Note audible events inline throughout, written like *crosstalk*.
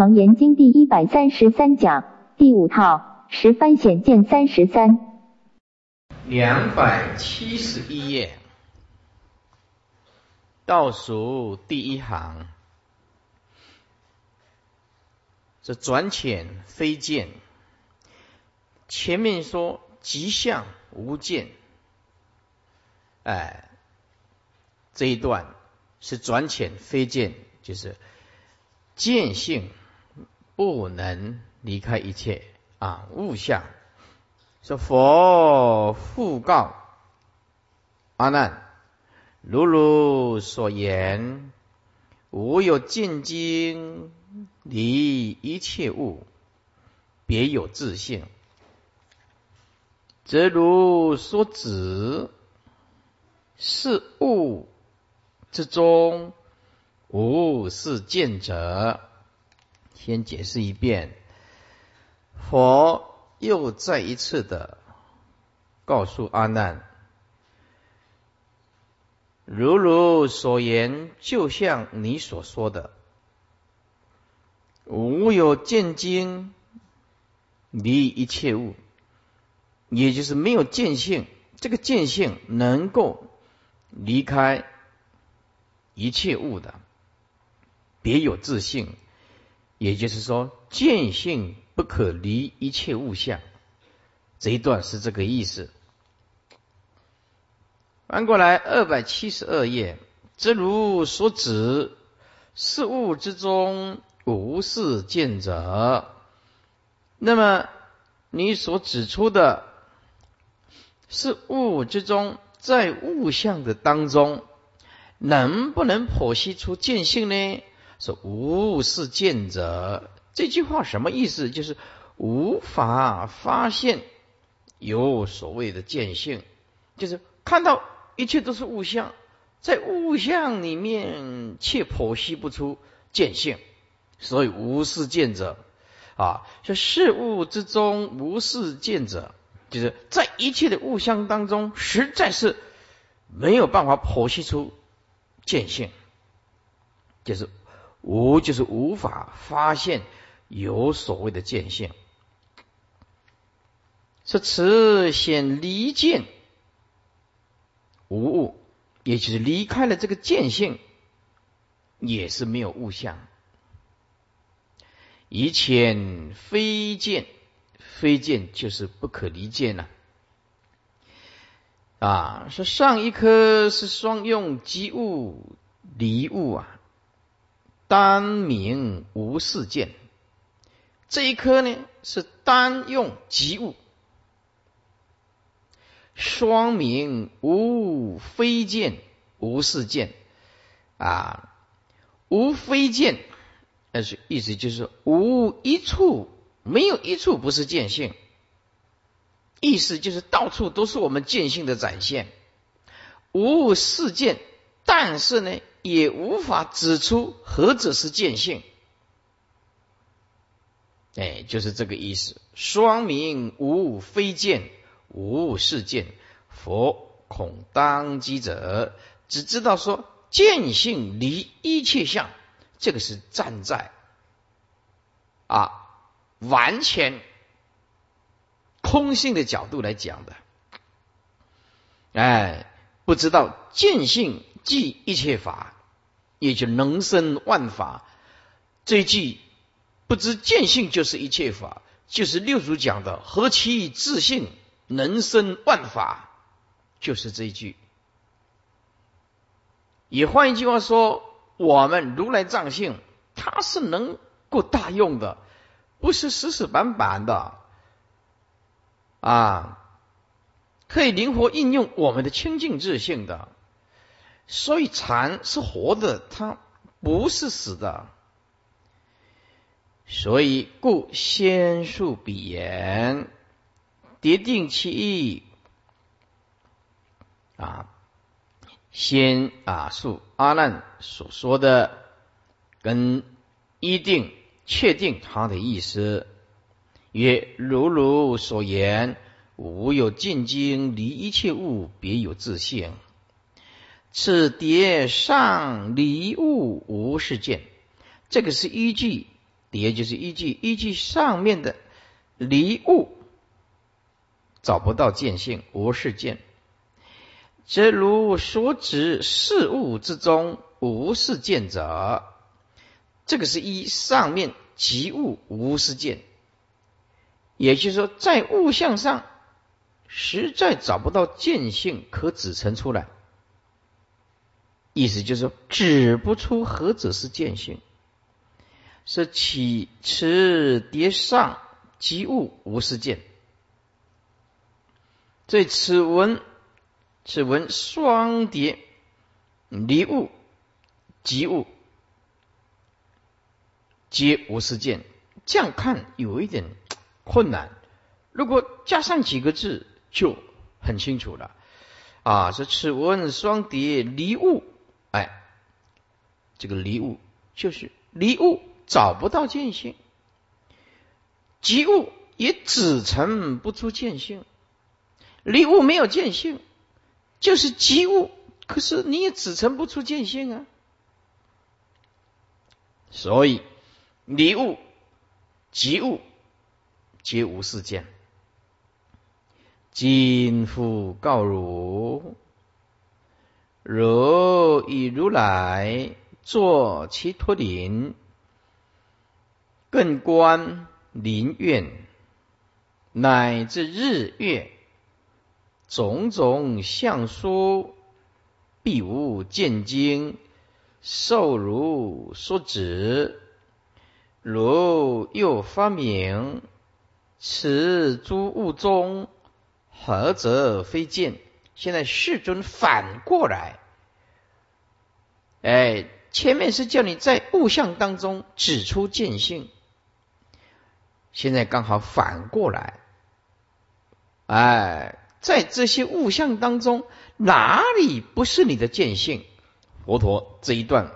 楞严经第一百三十三讲第五套十番显见三十三，两百七十一页，倒数第一行，这转浅非见。前面说吉相无见，哎，这一段是转浅非见，就是见性。不能离开一切啊物象。说佛复告阿难：如汝所言，无有见经离一切物，别有自性，则如所指是物之中无是见者。先解释一遍，佛又再一次的告诉阿难：如如所言，就像你所说的，无有见经离一切物，也就是没有见性。这个见性能够离开一切物的，别有自性。也就是说，见性不可离一切物象，这一段是这个意思。翻过来，二百七十二页，则如所指，事物之中无是见者。那么你所指出的事物之中，在物象的当中，能不能剖析出见性呢？说无是见者，这句话什么意思？就是无法发现有所谓的见性，就是看到一切都是物象，在物象里面却剖析不出见性，所以无是见者啊。说事物之中无是见者，就是在一切的物象当中，实在是没有办法剖析出见性，就是。无就是无法发现有所谓的见性，是此显离见无物，也就是离开了这个见性，也是没有物象。以前非见，非见就是不可离见了。啊，说上一颗是双用即物离物啊。单名无事见，这一颗呢是单用即物；双名无非见无事见啊，无非见，但是意思就是无一处没有一处不是见性，意思就是到处都是我们见性的展现。无事见，但是呢？也无法指出何者是见性，哎，就是这个意思。双名无非见，无是见。佛恐当机者，只知道说见性离一切相，这个是站在啊完全空性的角度来讲的。哎，不知道见性。即一切法，也就能生万法。这一句不知见性就是一切法，就是六祖讲的“何其自信能生万法”，就是这一句。也换一句话说，我们如来藏性，它是能够大用的，不是死死板板的啊，可以灵活应用我们的清净自性的。所以禅是活的，它不是死的。所以故先述彼言，迭定其意啊，先啊述阿难所说的，跟一定确定他的意思，曰如如所言，无有进经离一切物，别有自性。此碟上离物无是见，这个是依据也就是依据依据上面的离物，找不到见性，无是见，则如所指事物之中无是见者，这个是依上面即物无是见，也就是说，在物象上实在找不到见性可指陈出来，意思就是，指不出何者是见性。是起持叠上即物无是见，这此文此文双叠离物即物皆无是见，这样看有一点困难。如果加上几个字就很清楚了啊！说此文双叠离物，这个离物就是离物。找不到见性，即物也只成不出见性，离物没有见性，就是即物，可是你也只成不出见性啊。所以离物、即物皆无是见。今复告汝：汝以如来作其托林。更观林苑，乃至日月种种相殊，必无见经，受如所指。如又发明，此诸物中，何则非见？现在世尊反过来，哎，前面是叫你在物象当中指出见性。现在刚好反过来，哎，在这些物象当中，哪里不是你的见性？佛陀这一段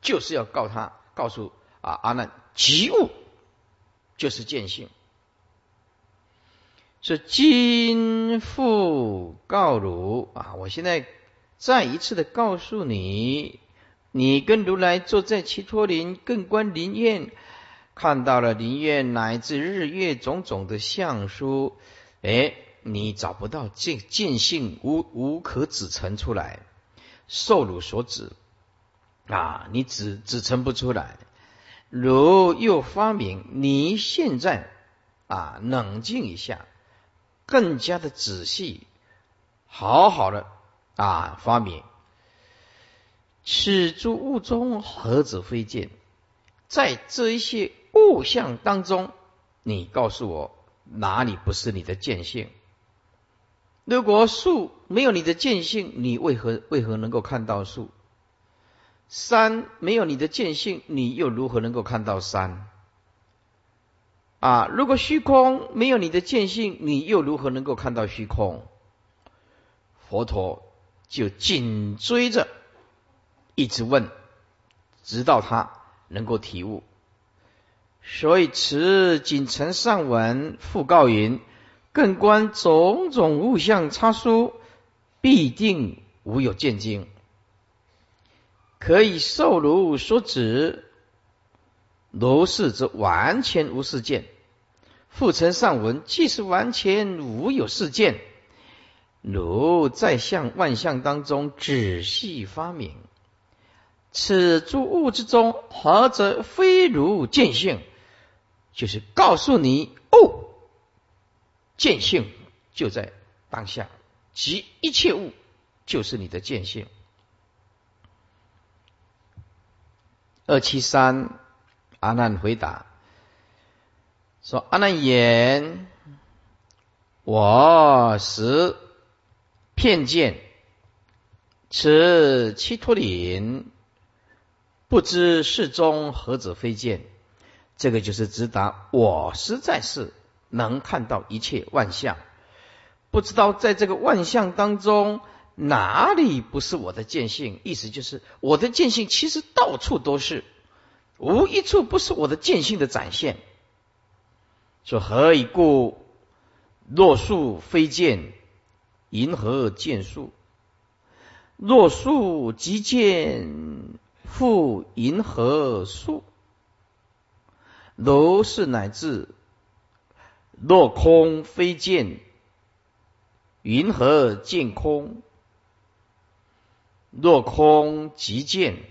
就是要告他，告诉啊阿难，即物就是见性。是今复告汝啊，我现在再一次的告诉你，你跟如来坐在七托林，更观林苑。看到了林月乃至日月种种的相书，哎，你找不到见见性，无无可指陈出来，受辱所指啊，你指指陈不出来。如又发明，你现在啊，冷静一下，更加的仔细，好好的啊，发明，此诸物中何止非见？在这一些。物象当中，你告诉我哪里不是你的见性？如果树没有你的见性，你为何为何能够看到树？山没有你的见性，你又如何能够看到山？啊，如果虚空没有你的见性，你又如何能够看到虚空？佛陀就紧追着一直问，直到他能够体悟。所以，此锦城上文复告云：更观种种物象差殊，必定无有见经，可以受如所指。如是则完全无事见。复成上文，即是完全无有事见。如在向万象当中仔细发明，此诸物之中，何则非如见性？就是告诉你哦，见性就在当下，即一切物就是你的见性。二七三，阿难回答说：“阿难言，我实片见，此七托林，不知世中何者非见。”这个就是直达，我实在是能看到一切万象，不知道在这个万象当中哪里不是我的见性。意思就是我的见性其实到处都是，无一处不是我的见性的展现。说何以故？若树非见，银河见树；若树即见，复银河树。如是乃至若空非见，云何见空？若空即见，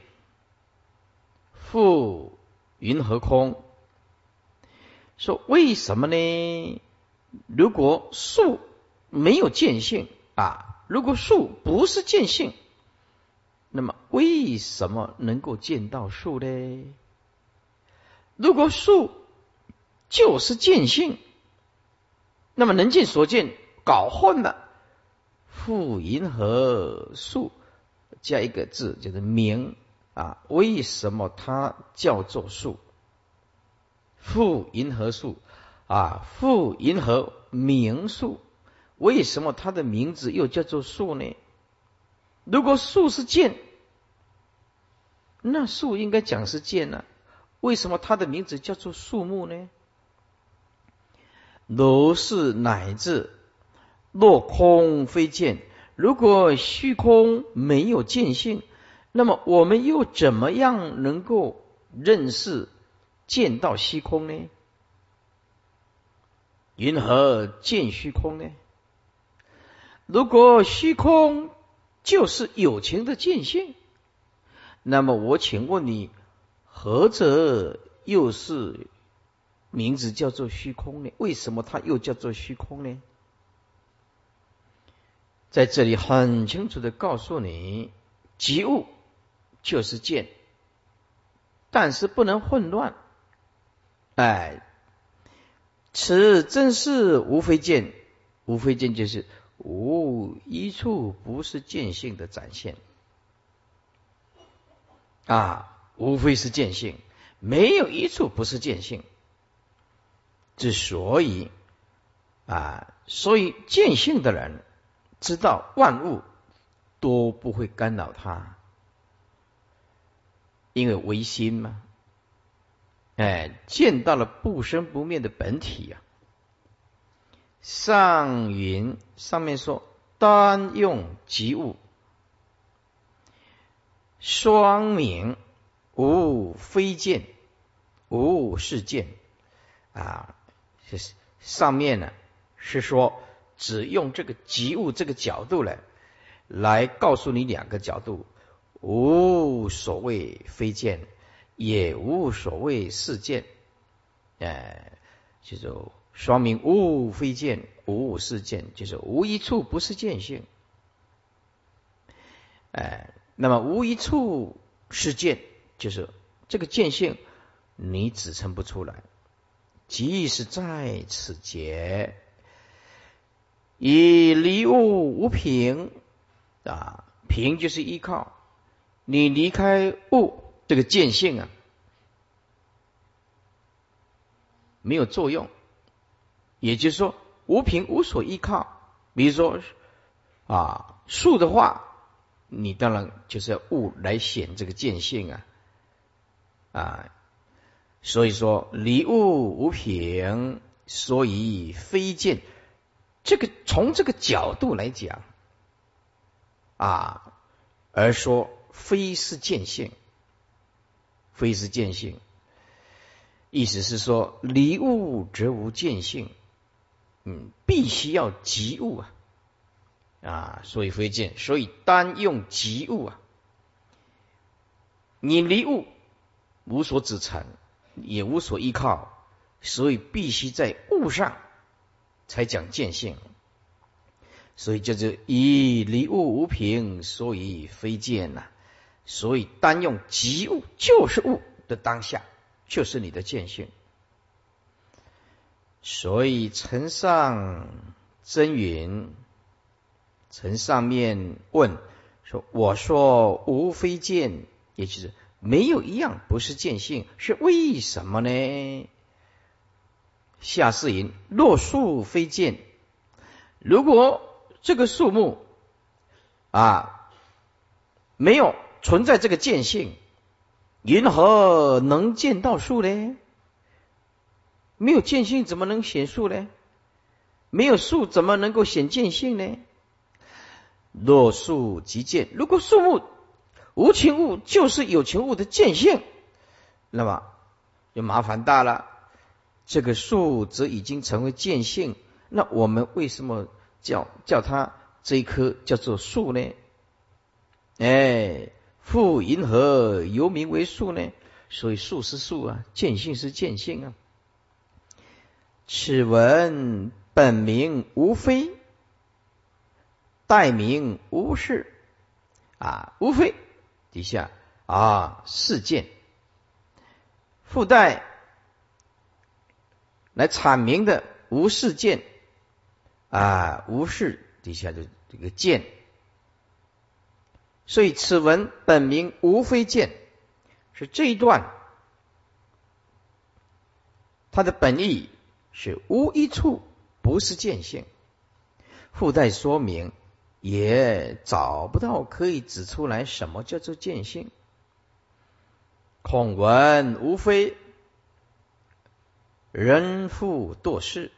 复云何空？说为什么呢？如果树没有见性啊，如果树不是见性，那么为什么能够见到树呢？如果树就是见性，那么能见所见搞混了。复银河树加一个字，就是名啊。为什么它叫做树？复银河树啊，复银河名树。为什么它的名字又叫做树呢？如果树是剑，那树应该讲是剑呢？为什么它的名字叫做树木呢？如是乃至若空非剑，如果虚空没有见性，那么我们又怎么样能够认识见到虚空呢？云何见虚空呢？如果虚空就是有情的见性，那么我请问你。何者又是名字叫做虚空呢？为什么它又叫做虚空呢？在这里很清楚的告诉你，即物就是见，但是不能混乱。哎，此真是无非见，无非见就是无一处不是见性的展现啊。无非是见性，没有一处不是见性。之所以啊，所以见性的人知道万物都不会干扰他，因为唯心嘛。哎，见到了不生不灭的本体呀。上云上面说单用即物，双明。无非见，无是见啊！是上面呢是说，只用这个即物这个角度来来告诉你两个角度，无所谓非见，也无所谓是见，哎，就是说明无非见，无物是见，就是无一处不是见性，哎，那么无一处是见。就是这个见性，你指称不出来。即是在此节，以离物无凭啊，凭就是依靠。你离开物这个见性啊，没有作用。也就是说，无凭无所依靠。比如说啊，树的话，你当然就是要物来显这个见性啊。啊，所以说离物无凭，所以非见。这个从这个角度来讲，啊，而说非是见性，非是见性，意思是说离物则无见性，嗯，必须要及物啊，啊，所以非见，所以单用及物啊，你离物。无所止成，也无所依靠，所以必须在物上才讲见性。所以叫做以离物无凭，所以非见呐。所以单用即物就是物的当下，就是你的见性。所以承上真云，承上面问说：“我说无非见，也就是。”没有一样不是见性，是为什么呢？下士云：若树非见，如果这个树木啊没有存在这个见性，云何能见到树呢？没有见性怎么能显树呢？没有树怎么能够显见性呢？若树即见，如果树木。无情物就是有情物的见性，那么就麻烦大了。这个树则已经成为见性，那我们为什么叫叫它这一棵叫做树呢？哎，复银河由名为树呢？所以树是树啊，见性是见性啊。此文本名无非，代名无事。啊，无非底下啊事件。附带来阐明的无事件。啊，无事底下的这个见，所以此文本名无非见，是这一段它的本意。是无一处不是见性，附带说明也找不到可以指出来什么叫做见性。孔文无非人复堕世，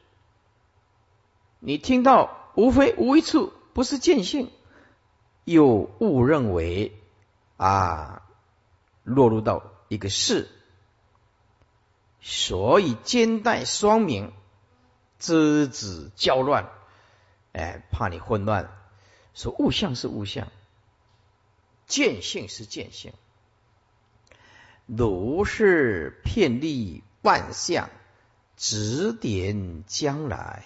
你听到无非无一处不是见性，又误认为啊落入到一个世。所以兼带双名，知子交乱，哎，怕你混乱。说物象是物象，见性是见性，如是遍历万象，指点将来，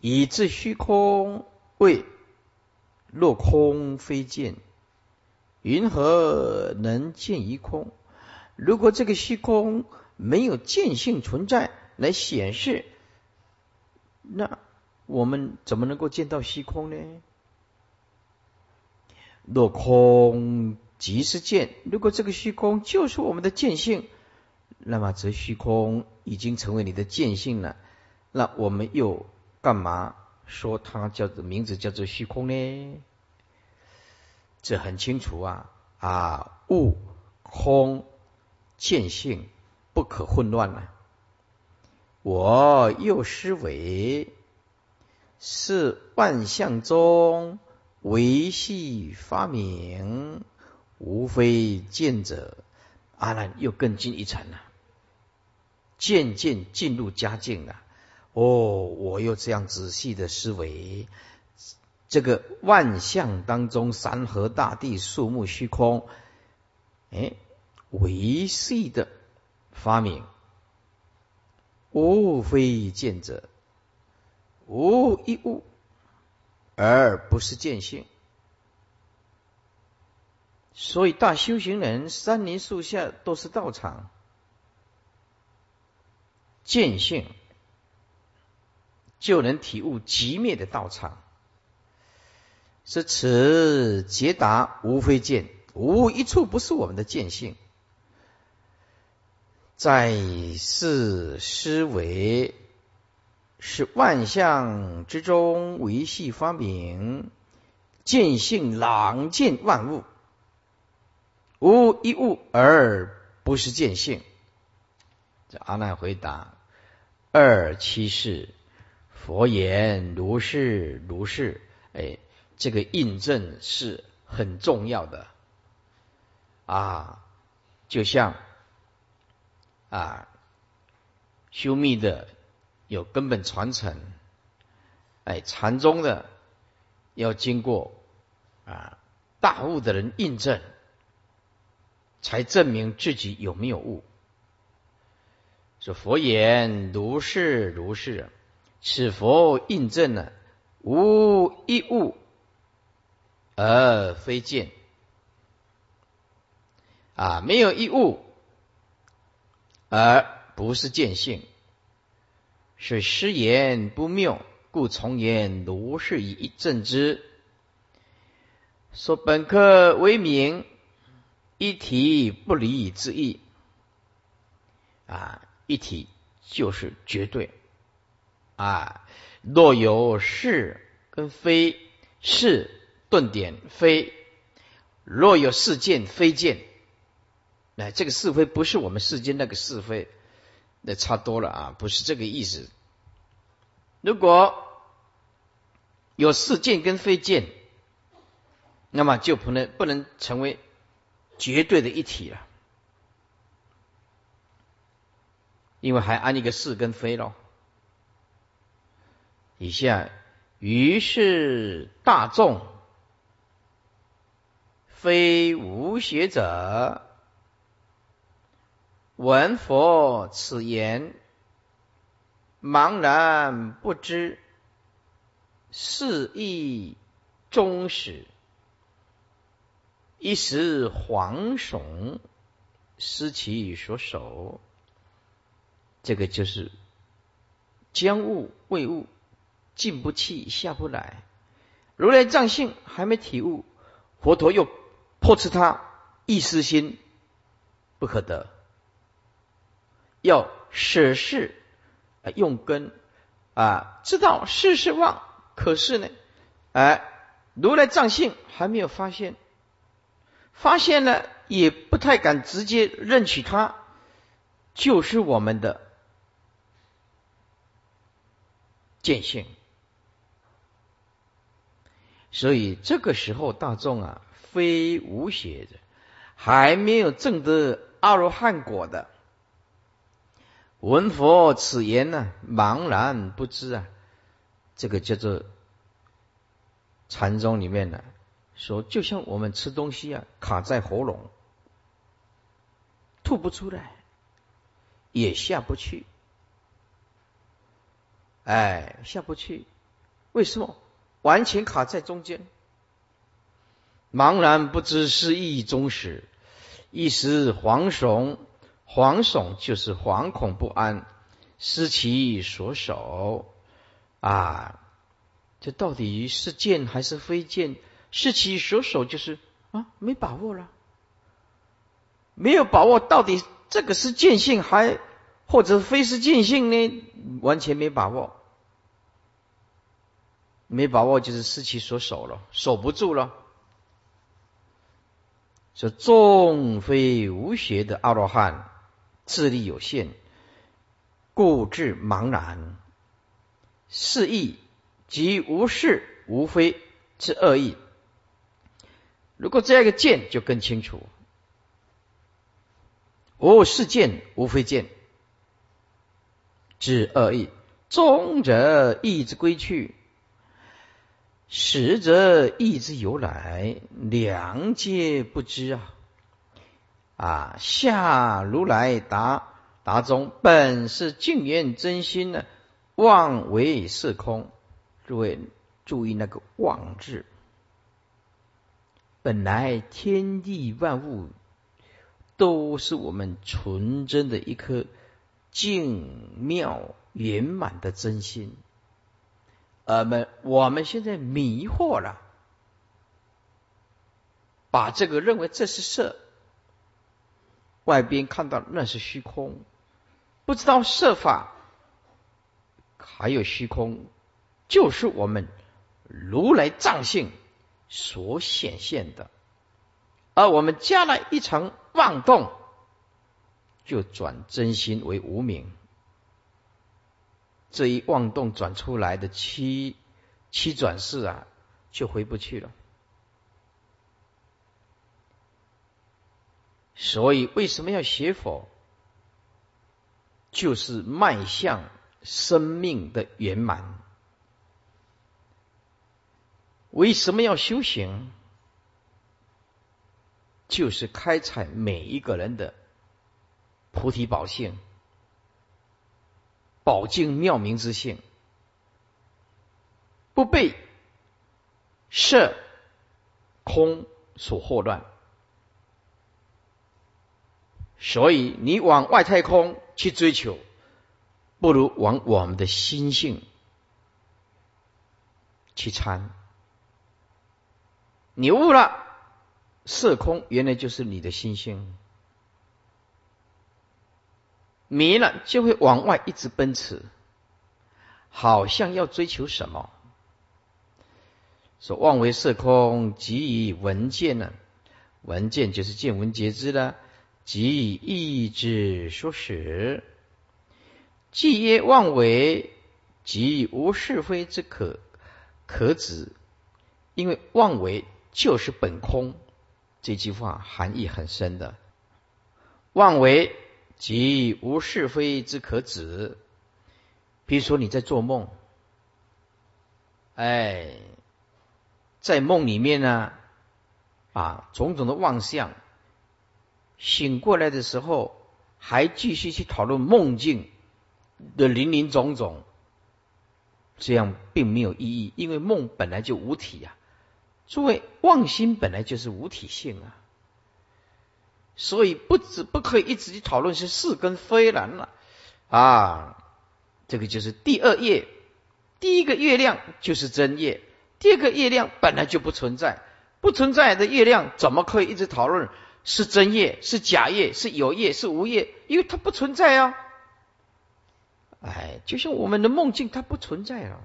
以至虚空为若空非见，云何能见一空？如果这个虚空没有见性存在来显示，那我们怎么能够见到虚空呢？若空即是见，如果这个虚空就是我们的见性，那么则虚空已经成为你的见性了。那我们又干嘛说它叫做名字叫做虚空呢？这很清楚啊啊，悟空。见性不可混乱了。我又思维是万象中维系发明，无非见者。阿难又更进一层了，渐渐进入佳境了。哦，我又这样仔细的思维，这个万象当中，山河大地、树木虚空，哎。维系的发明，无非见者，无一物，而不是见性。所以大修行人，山林树下都是道场，见性就能体悟极灭的道场。是此捷达无非见，无一处不是我们的见性。在世思维是万象之中维系发明，见性朗见万物，无一物而不是见性。这阿难回答：二七世佛言如是如是。哎，这个印证是很重要的啊，就像。啊，修密的有根本传承，哎，禅宗的要经过啊大悟的人印证，才证明自己有没有悟。说佛言如是如是，此佛印证了无一物而非见啊，没有一物。而不是见性，是失言不谬，故从言如是以一正之。说本科为名，一体不离之意。啊，一体就是绝对。啊，若有是跟非，是顿点非；若有事件非见。哎，这个是非不是我们世间那个是非，那差多了啊，不是这个意思。如果有是见跟非见，那么就不能不能成为绝对的一体了。因为还安一个是跟非咯。以下，于是大众非无学者，闻佛此言，茫然不知，是亦终始，一时惶悚，失其所守。这个就是将物未悟。进不去，下不来。如来藏性还没体悟，佛陀又破斥他一丝心不可得，要舍事啊用根啊，知道世事妄。可是呢，哎，如来藏性还没有发现，发现了也不太敢直接认取他就是我们的见性。所以这个时候，大众啊，非无邪的，还没有证得阿罗汉果的，闻佛此言呢，茫然不知啊。这个叫做禅宗里面呢，说就像我们吃东西啊，卡在喉咙，吐不出来，也下不去，哎，下不去，为什么？完全卡在中间，茫然不知是意中始，一时惶悚，惶悚就是惶恐不安，失其所守啊！这到底是见还是非见？失其所守就是啊，没把握了，没有把握，到底这个是见性还或者非是见性呢？完全没把握。没把握就是失其所守了，守不住了。说众非无学的阿罗汉，智力有限，故智茫然，是义即无是无非之恶意。如果这样一个见就更清楚，无是见无非见之恶意，终者意之归去。实则意之由来，良皆不知啊！啊，下如来答答中，本是净缘真心呢，妄为是空。诸位注意那个“妄”字，本来天地万物都是我们纯真的一颗净妙圆满的真心。我，们我们现在迷惑了，把这个认为这是色，外边看到那是虚空，不知道色法还有虚空，就是我们如来藏性所显现的，而我们加了一层妄动，就转真心为无名。这一妄动转出来的七七转世啊，就回不去了。所以为什么要学佛？就是迈向生命的圆满。为什么要修行？就是开采每一个人的菩提宝性。宝镜妙明之性，不被色空所惑乱，所以你往外太空去追求，不如往我们的心性去参。你悟了色空，原来就是你的心性。迷了就会往外一直奔驰，好像要追求什么？说妄为色空，即以闻见呢？闻见就是见闻觉知了，即意志所使。既曰妄为，即无是非之可可指。因为妄为就是本空，这句话含义很深的。妄为。即无是非之可指。比如说你在做梦，哎，在梦里面呢，啊，种种的妄想，醒过来的时候还继续去讨论梦境的林林总总，这样并没有意义，因为梦本来就无体呀。诸位，妄心本来就是无体性啊，所以不止不可以一直去讨论是是跟非了了啊。这个就是第二页，第一个月亮就是真夜，第二个月亮本来就不存在，不存在的月亮怎么可以一直讨论？是真业是假业是有业是无业？因为它不存在啊！哎，就像我们的梦境，它不存在了，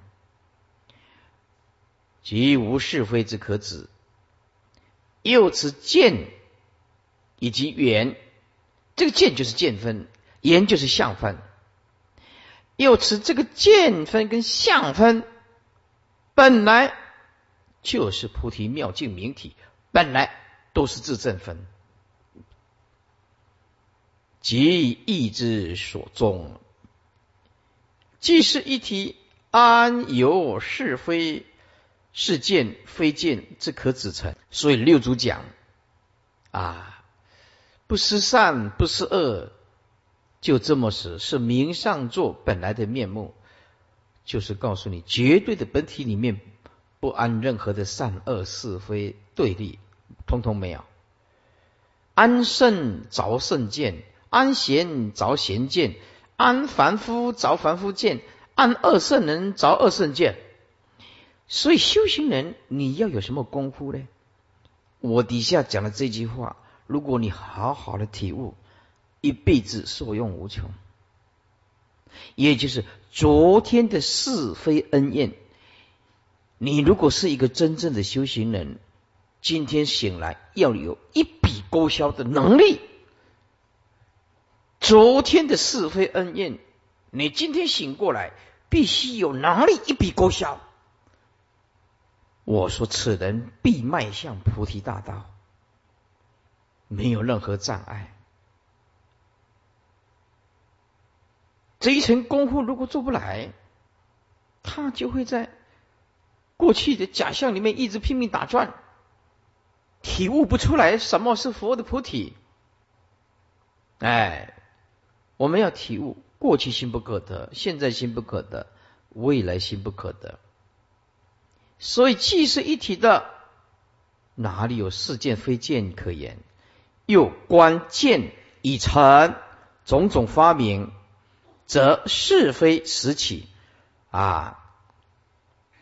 即无是非之可指。又此见以及缘，这个见就是见分，缘就是相分。又此这个见分跟相分，本来就是菩提妙境明体，本来都是自证分，即意之所终。既是一体，安有是非是见非见之可止成？所以六祖讲啊，不思善，不思恶。就这么死，是明上座本来的面目，就是告诉你绝对的本体里面不安任何的善恶是非对立，通通没有。安圣着圣见，安贤着贤见，安凡夫着凡夫见，安二圣人着二圣见。所以修行人你要有什么功夫呢？我底下讲的这句话，如果你好好的体悟。一辈子受用无穷，也就是昨天的是非恩怨。你如果是一个真正的修行人，今天醒来要有一笔勾销的能力。昨天的是非恩怨，你今天醒过来必须有能力一笔勾销。我说，此人必迈向菩提大道，没有任何障碍。这一层功夫如果做不来，他就会在过去的假象里面一直拼命打转，体悟不出来什么是佛的菩提。哎，我们要体悟，过去心不可得，现在心不可得，未来心不可得。所以既是一体的，哪里有是见非见可言？又观见已成种种发明。则是非时起啊！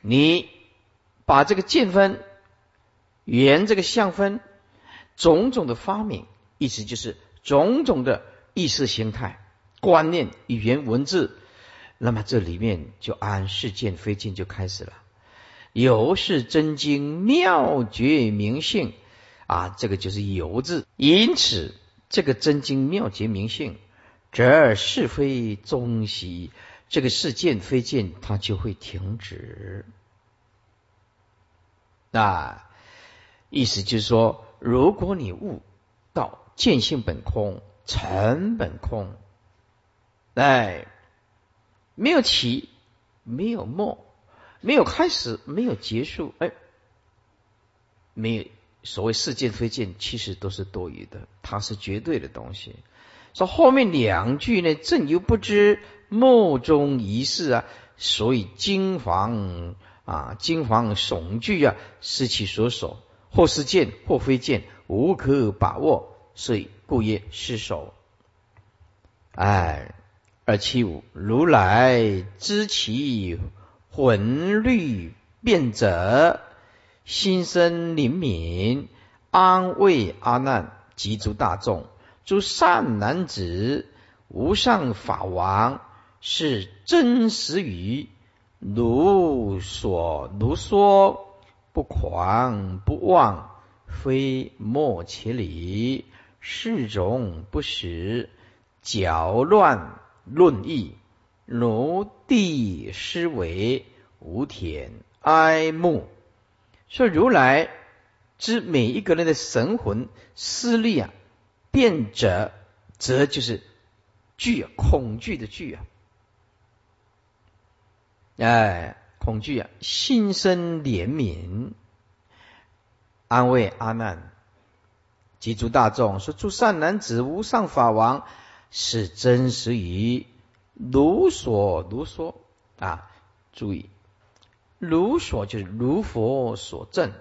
你把这个见分、缘这个相分、种种的发明，意思就是种种的意识形态、观念、语言文字，那么这里面就按事件非见就开始了。由是真经妙觉明性啊，这个就是由字。因此，这个真经妙觉明性。则是非终息，这个事件非见，它就会停止。那意思就是说，如果你悟到见性本空，成本空，哎，没有起，没有末，没有开始，没有结束，哎，没有所谓事件非见，其实都是多余的，它是绝对的东西。说后面两句呢，正犹不知，莫中一事啊，所以惊惶啊，惊惶悚惧啊，失其所守，或是见，或非见，无可把握，所以故曰失守。哎，二七五，如来知其魂律变者，心生灵敏，安慰阿难及诸大众。诸善男子，无上法王是真实语，如所如说，不狂不妄，非莫其理，是种不实，搅乱论议，如地思维，无田哀慕。说如来知每一个人的神魂思虑啊。变者，则就是惧，恐惧的惧啊，哎，恐惧啊，心生怜悯，安慰阿难，及诸大众说：诸善男子，无上法王是真实于如所如说啊，注意，如所就是如佛所证，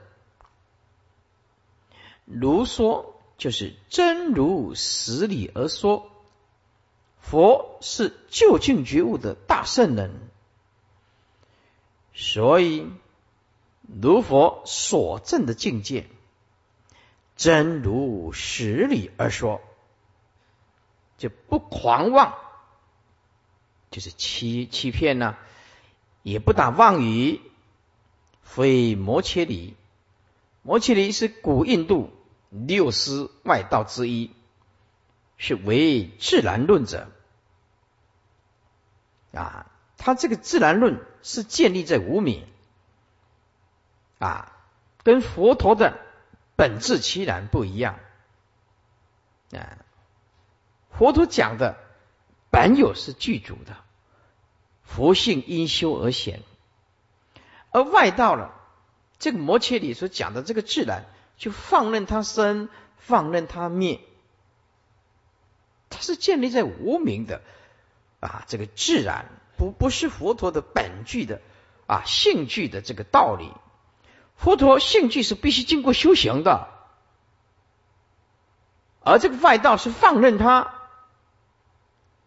如说就是真如实理而说。佛是究竟觉悟的大圣人，所以如佛所证的境界，真如实理而说，就不狂妄，就是欺欺骗呢，也不打妄语，非摩切离。摩切离是古印度六师外道之一，是为自然论者。啊，他这个自然论是建立在无名啊，跟佛陀的本质其然不一样啊。佛陀讲的本有是具足的，佛性因修而显，而外道了这个摩切里所讲的这个自然，就放任它生，放任它灭，它是建立在无名的。啊，这个自然不不是佛陀的本具的啊性具的这个道理。佛陀性具是必须经过修行的，而这个外道是放任它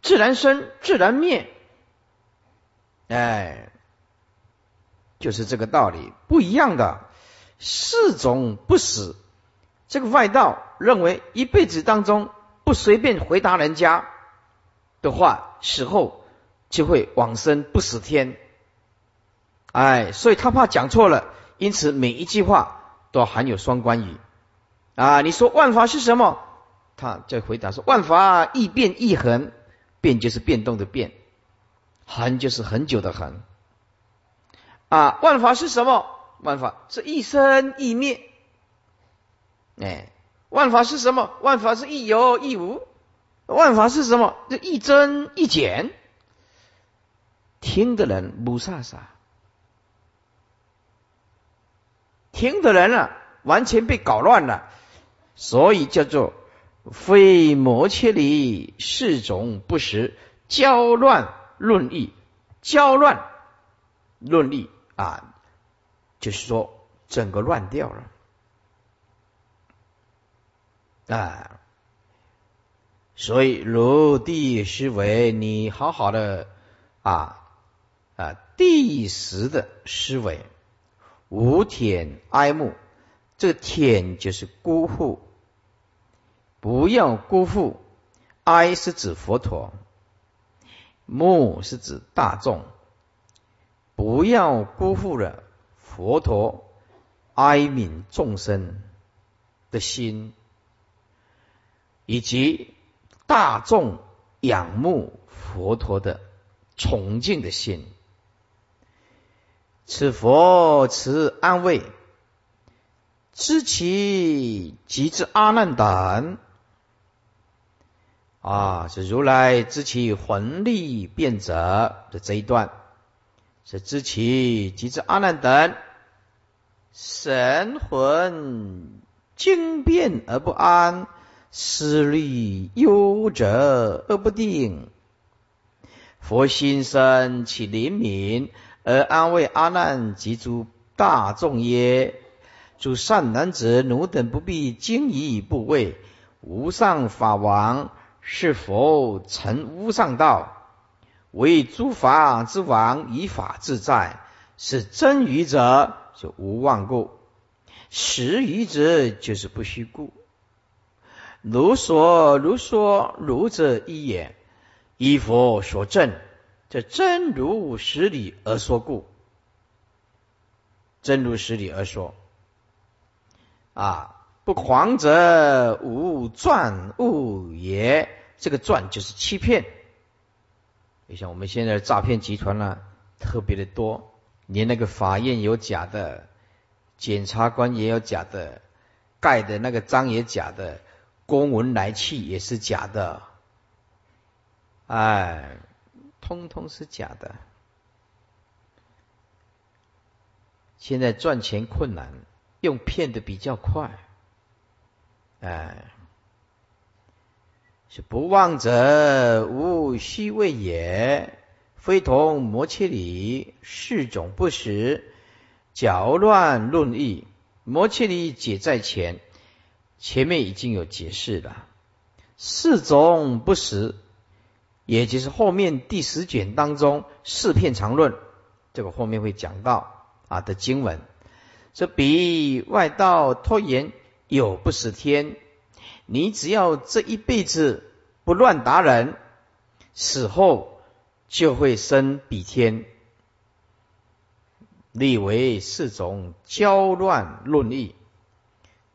自然生自然灭，哎，就是这个道理不一样的。四种不死，这个外道认为一辈子当中不随便回答人家。的话，死后就会往生不死天。哎，所以他怕讲错了，因此每一句话都含有双关语。啊，你说万法是什么？他就回答说：万法易变易恒，变就是变动的变，恒就是很久的恒。啊，万法是什么？万法是一生一灭。哎，万法是什么？万法是亦有亦无。万法是什么？这一增一减，听的人不傻傻，听的人啊，完全被搞乱了，所以叫做非摩切里四种不实，交乱论义，交乱论义啊，就是说整个乱掉了啊。所以，如地思维，你好好的啊啊，第十的思维，无舔哀慕，这个舔就是辜负，不要辜负。哀是指佛陀，慕是指大众，不要辜负了佛陀哀悯众生的心，以及。大众仰慕佛陀的崇敬的心，此佛此安慰，知其即之阿难等啊，是如来知其魂力变者的这一段，是知其即之阿难等神魂惊变而不安。思虑忧者而不定，佛心生起怜悯而安慰阿难及诸大众耶？诸善男子，奴等不必惊疑不畏。无上法王是否成无上道？为诸法之王，以法自在，是真愚者就无妄故；实愚者就是不虚故。如说如说如者一也，依佛所证，这真如实理而说故，真如实理而说，啊，不狂者无赚物也。这个赚就是欺骗。你像我们现在诈骗集团呢，特别的多，连那个法院有假的，检察官也有假的，盖的那个章也假的。公文来去也是假的哎，通通是假的。现在赚钱困难，用骗的比较快，哎，是不忘者无虚位也，非同摩切理，是种不实，搅乱论义。摩切理解在前，前面已经有解释了，四种不实，也就是后面第十卷当中四片长论，这个后面会讲到啊的经文，这比外道拖延有不死天，你只要这一辈子不乱打人，死后就会生比天。立为四种交乱论义，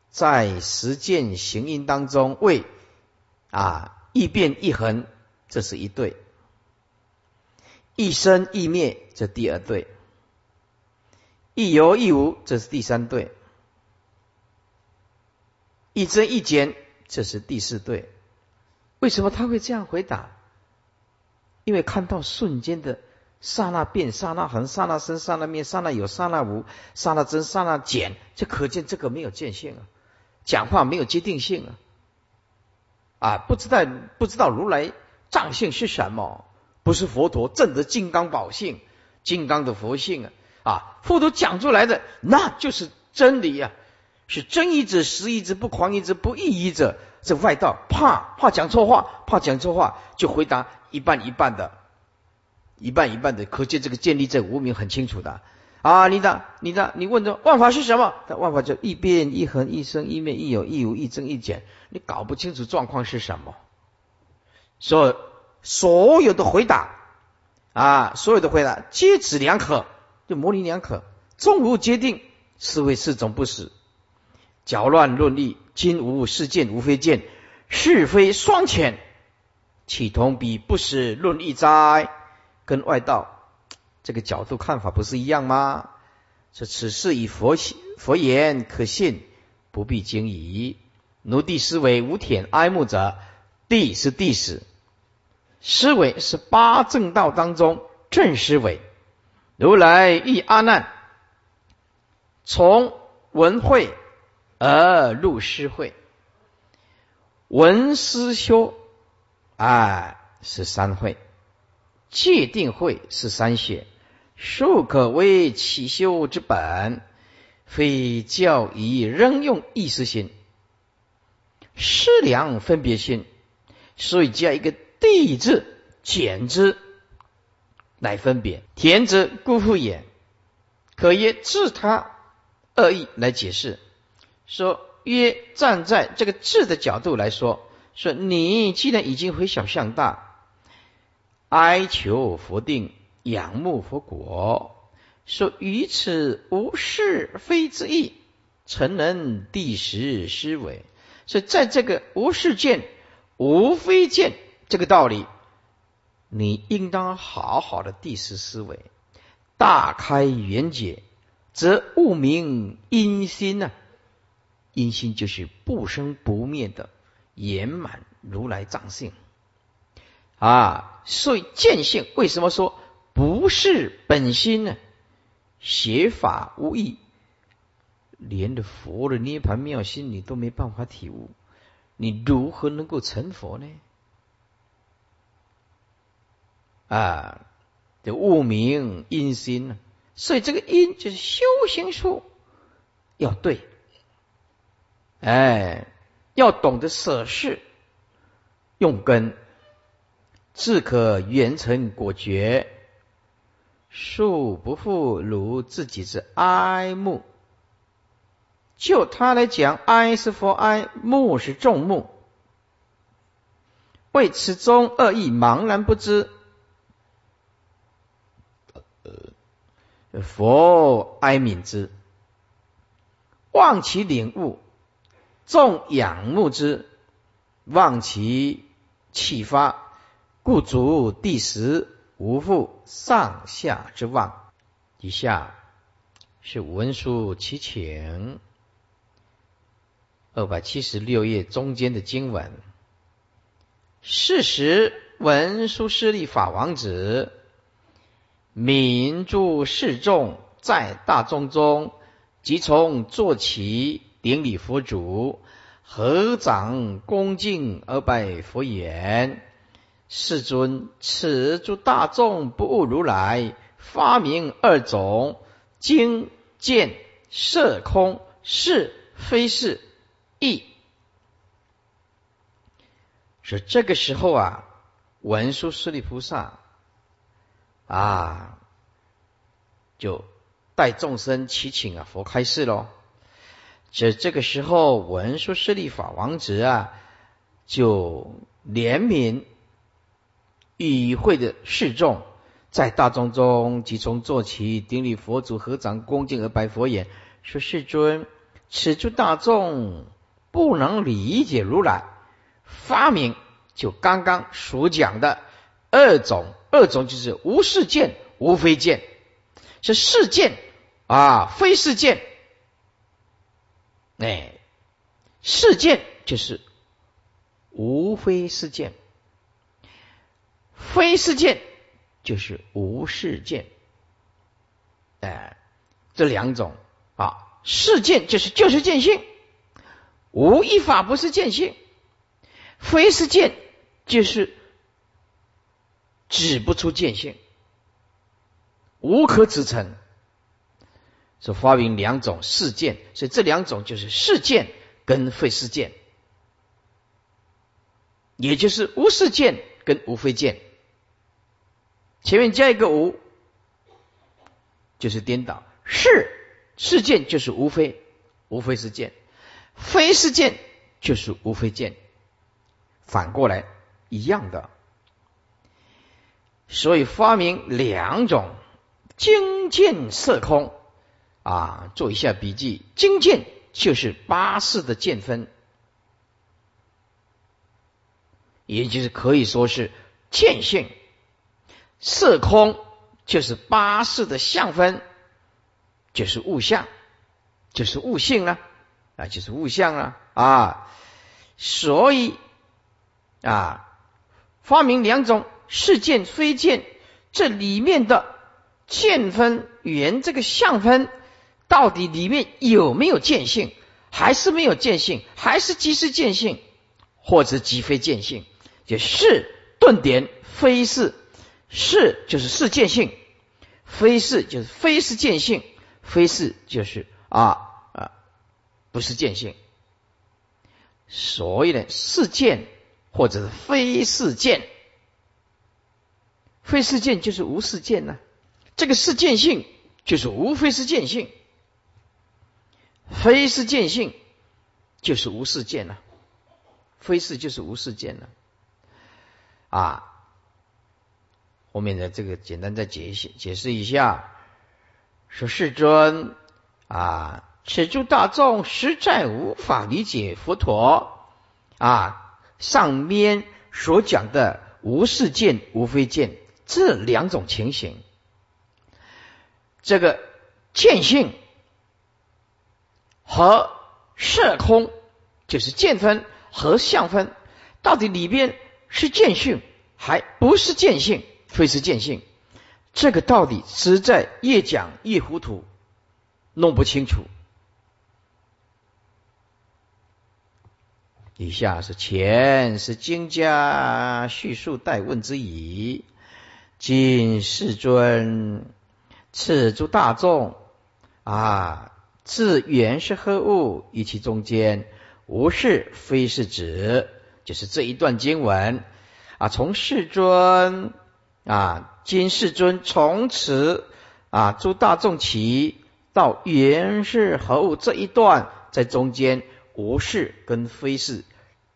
在实践行因当中，为啊一变一恒，这是一对；一生一灭，这第二对；一有一无，这是第三对；一增一减，这是第四对。为什么他会这样回答？因为看到瞬间的。刹那变，刹那恒，刹那生，刹那灭，刹那有，刹那无，刹那增，刹那减，这可见这个没有界限啊，讲话没有决定性啊，啊，不知道不知道如来藏性是什么？不是佛陀正的金刚宝性，金刚的佛性啊，啊，佛陀讲出来的那就是真理呀，是真义者，实义者，不狂义者，不异义者，这外道怕怕讲错话，怕讲错话就回答一半一半的。一半一半的，可见这个建立在无名很清楚的啊！你的、你的、你问的万法是什么？万法就一变一恒一生一灭一有一无一增一减，你搞不清楚状况是什么。所所有的回答啊，所有的回答皆指两可，就模棱两可，终无决定，是为四种不死，搅乱论理，今无是见无非见，是非双浅，岂同彼不死论义哉？跟外道这个角度看法不是一样吗？说此事以佛佛言可信，不必惊疑。奴弟思维无舔哀慕者，地是地史，思维是八正道当中正思维。如来遇阿难，从文会而入师会，文思修，哎，是三会。界定会是三学，数可为起修之本，非教以仍用意识心、思量分别心，所以加一个地字，简之来分别，田之辜负也。可曰自他恶意来解释，说曰站在这个字的角度来说，说你既然已经回小向大。哀求佛定，仰慕佛果，说于此无是非之意，成人第十思维。所以在这个无是见、无非见这个道理，你应当好好的第十思维，大开圆解，则悟明因心呢？阴心就是不生不灭的圆满如来藏性。啊，所以见性为什么说不是本心呢？邪法无益，连的佛的涅盘妙心你都没办法体悟，你如何能够成佛呢？啊，这悟明因心呢？所以这个因就是修行术要对，哎，要懂得舍事，用根。自可圆成果觉，树不负如自己之哀慕。就他来讲，哀是佛哀，慕是众慕。为此中恶意茫然不知，佛哀悯之，望其领悟；众仰慕之，望其启发。故足第十无复上下之望。以下是文书其请二百七十六页中间的经文。事实文殊师利法王子，民诸示众，在大众中，即从坐起，顶礼佛主，合掌恭敬而拜佛言：“世尊，此诸大众不悟如来发明二种经见色空是非是意。”是这个时候啊，文殊师利菩萨啊，就带众生祈请啊，佛开示喽。这这个时候，文殊师利法王子啊，就怜悯与会的示众，在大众中即从坐起，顶礼佛祖，合掌恭敬而拜佛言：“说世尊，此诸大众不能理解如来。”发明就刚刚所讲的二种，二种就是无事件、无非见，是事件啊，非事件。哎，事件就是无非事件，非事件就是无事件。哎，这两种啊，事件就是就是见性，无一法不是见性。非事件，就是指不出见性，无可指成，所发明两种事件，所以这两种就是事件跟非事件，也就是无事件跟无非见，前面加一个无，就是颠倒，是事件就是无非，无非是件，非事件就是无非见。反过来一样的，所以发明两种精见色空啊，做一下笔记。精见就是八识的见分，也就是可以说是见性；色空就是八识的相分，就是物相，就是物性了啊，就是物相了啊，所以。啊，发明两种是见非见，这里面的见分缘这个相分，到底里面有没有见性，还是没有见性，还是即是见性，或者即非见性？就是顿点，非是是就是是见性，非是就是非是见性，非是就是啊啊不是见性。所谓的，是见。或者是非事件，非事件就是无事件呢。这个事件性就是无非是见性，非是见性就是无事件呢。非是就是无事件呢。啊，后面的这个简单再解释解释一下，说世尊啊，此诸大众实在无法理解佛陀啊。上面所讲的无事见、无非见这两种情形，这个见性和色空就是见分和相分，到底里边是见性还不是见性？非是见性，这个道理实在越讲越糊涂，弄不清楚。以下是前是经家叙述代问之语。今世尊此诸大众啊，自原是何物？于其中间无是非是指，就是这一段经文啊。从世尊啊，今世尊从此啊，诸大众起到原是何物这一段，在中间。无是跟非是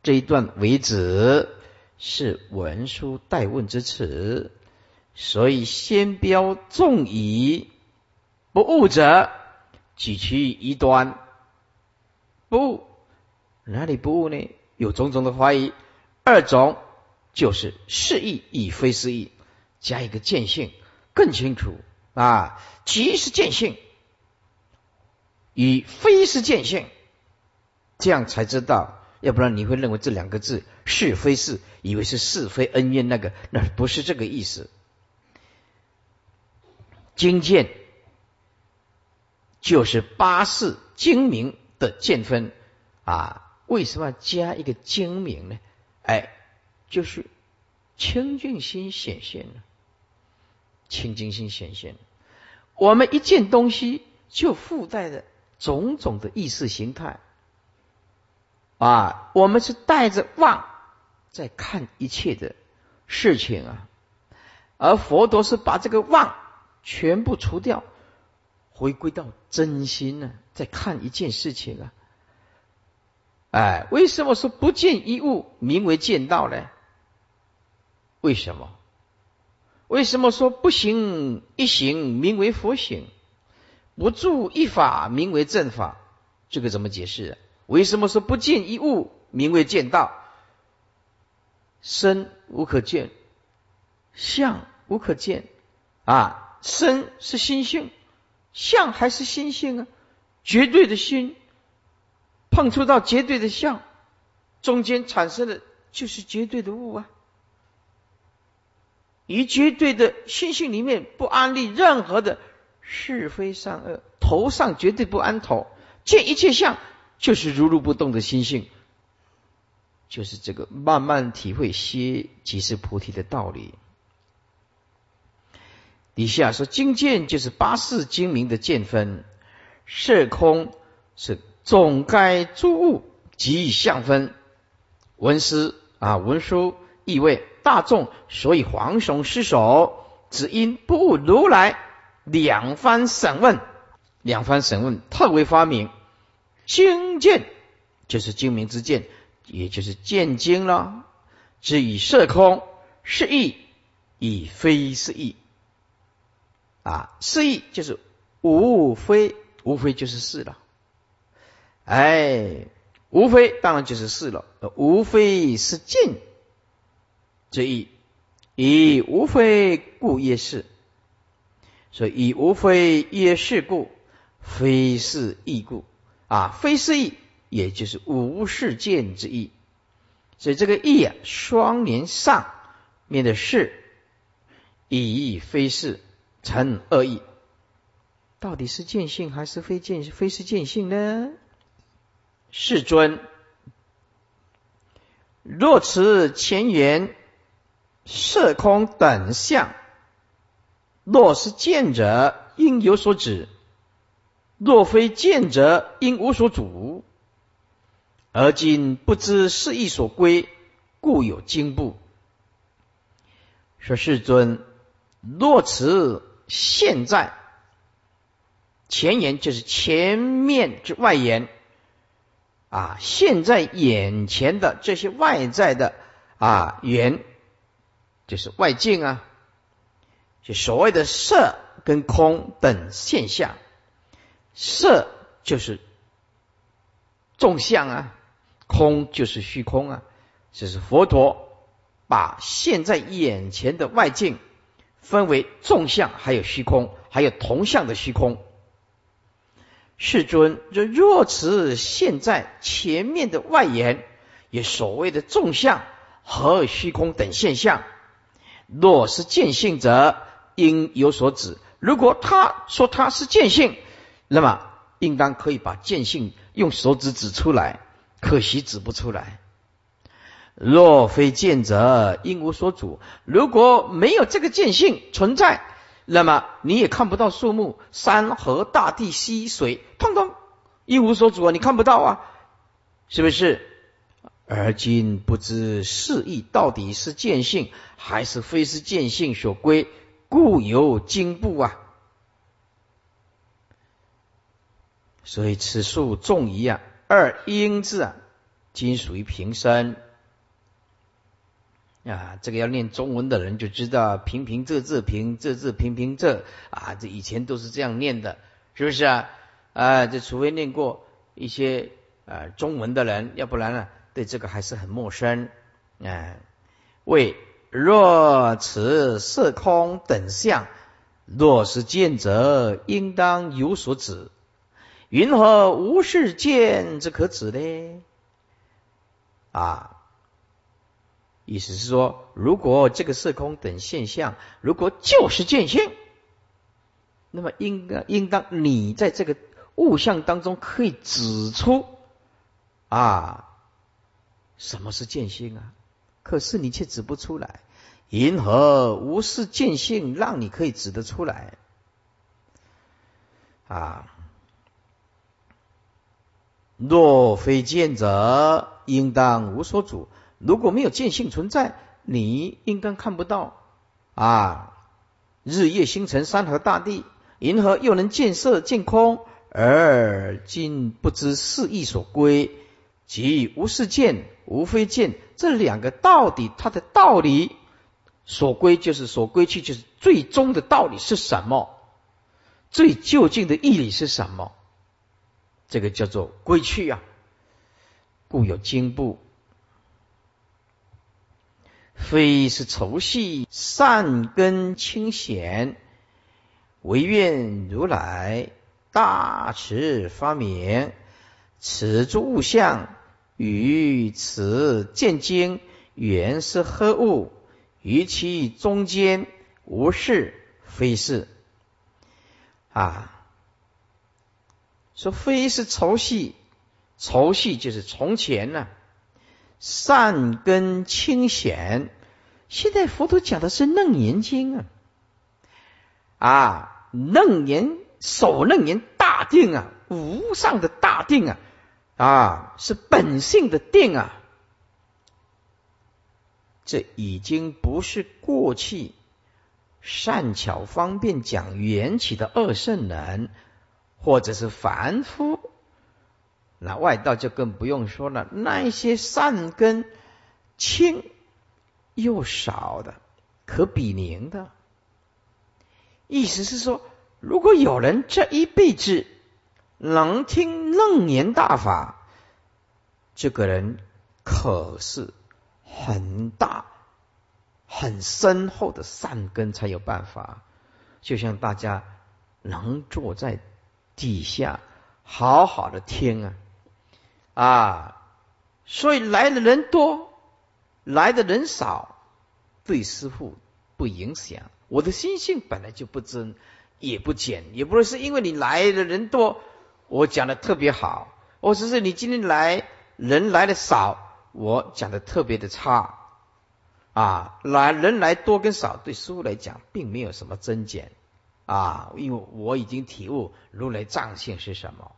这一段为止是文书代问之词，所以先标重疑，不悟者举其一端，不哪里不悟呢？有种种的怀疑。二种就是是意与非是意，加一个见性更清楚啊，即是见性与非是见性。这样才知道，要不然你会认为这两个字是非是，以为是是非恩怨那个，那不是这个意思。精见就是八世精明的见分啊。为什么要加一个精明呢？哎，就是清净心显现了，清净心显现。我们一见东西，就附带着种种的意识形态啊。我们是带着妄在看一切的事情啊，而佛陀是把这个妄全部除掉，回归到真心呢，在看一件事情啊。哎，为什么说不见一物名为见道呢？为什么？为什么说不行一行名为佛行，不住一法名为正法？这个怎么解释？为什么说不见一物名为见道？身无可见，相无可见啊！身是心性，相还是心性啊？绝对的心。碰触到绝对的相，中间产生的就是绝对的物啊！于绝对的心性里面不安立任何的是非善恶，头上绝对不安头，见一切相就是如如不动的心性，就是这个慢慢体会歇即是菩提的道理。底下说精见就是八世精明的见分，色空是。总该诸物即以相分，文思啊文书意味大众，所以黄熊失手，只因不悟如来两番审问，两番审问特为发明精见，就是精明之见，也就是见精了。至于色空是意，以非是意啊，是意就是无非，无非就是是了。哎，无非当然就是是了，无非是见之意，以无非故曰是，所以以无非曰是故，非是亦故啊，非是义，也就是无是见之意。所以这个义啊，双连上面的是，以非是成恶意，到底是见性还是非见非是见性呢？世尊，若持前缘色空等相，若是见者，应有所指；若非见者，应无所主。而今不知是意所归，故有惊怖。说世尊，若持现在前言，就是前面之外言。啊，现在眼前的这些外在的啊缘，就是外境啊，就所谓的色跟空等现象，色就是众相啊，空就是虚空啊，这是佛陀把现在眼前的外境分为纵向，还有虚空，还有同向的虚空。世尊，就若此现在前面的外延，也所谓的纵向和虚空等现象，若是见性者，应有所指。如果他说他是见性，那么应当可以把见性用手指指出来，可惜指不出来。若非见者，应无所主。如果没有这个见性存在。那么你也看不到树木、山河、大地、溪水，通通一无所主啊！你看不到啊，是不是？而今不知是意到底是见性，还是非是见性所归，故有惊怖啊！所以此树重一啊，二应字啊，今属于平生。啊，这个要念中文的人就知道，平平仄仄平，仄仄平平仄啊，这以前都是这样念的，是不是啊？啊，这除非念过一些啊中文的人，要不然呢，对这个还是很陌生。啊，为若此色空等相，若是见者，应当有所指。云何无事见之可指呢？啊？意思是说，如果这个色空等现象，如果就是见性，那么应该应当你在这个物象当中可以指出啊，什么是见性啊？可是你却指不出来，银河无视见性，让你可以指得出来啊。若非见者，应当无所主。如果没有见性存在，你应该看不到啊。日月星辰、山河大地、银河，又能见色见空，而今不知是意所归，即无是见，无非见。这两个到底它的道理所归，就是所归去，就是最终的道理是什么？最究竟的义理是什么？这个叫做归去啊，故有经部，非是愁系善根清显，唯愿如来大慈发明，此诸物象与此见经原是何物？于其中间无是非是啊。说非是愁系，愁系就是从前呢，善根清显。现在佛陀讲的是楞严经啊，啊，楞严守楞严大定啊，无上的大定啊，啊，是本性的定啊。这已经不是过去善巧方便讲缘起的二圣人。或者是凡夫，那外道就更不用说了。那一些善根轻又少的，可比拟的，意思是说，如果有人这一辈子能听楞严大法，这个人可是很大、很深厚的善根才有办法。就像大家能坐在。底下好好的听啊啊！所以来的人多，来的人少，对师傅不影响。我的心性本来就不增也不减，也不是因为你来的人多，我讲的特别好，我只是你今天来人来的少，我讲的特别的差啊。来人来多跟少，对师傅来讲并没有什么增减。啊，因为我已经体悟如来藏性是什么，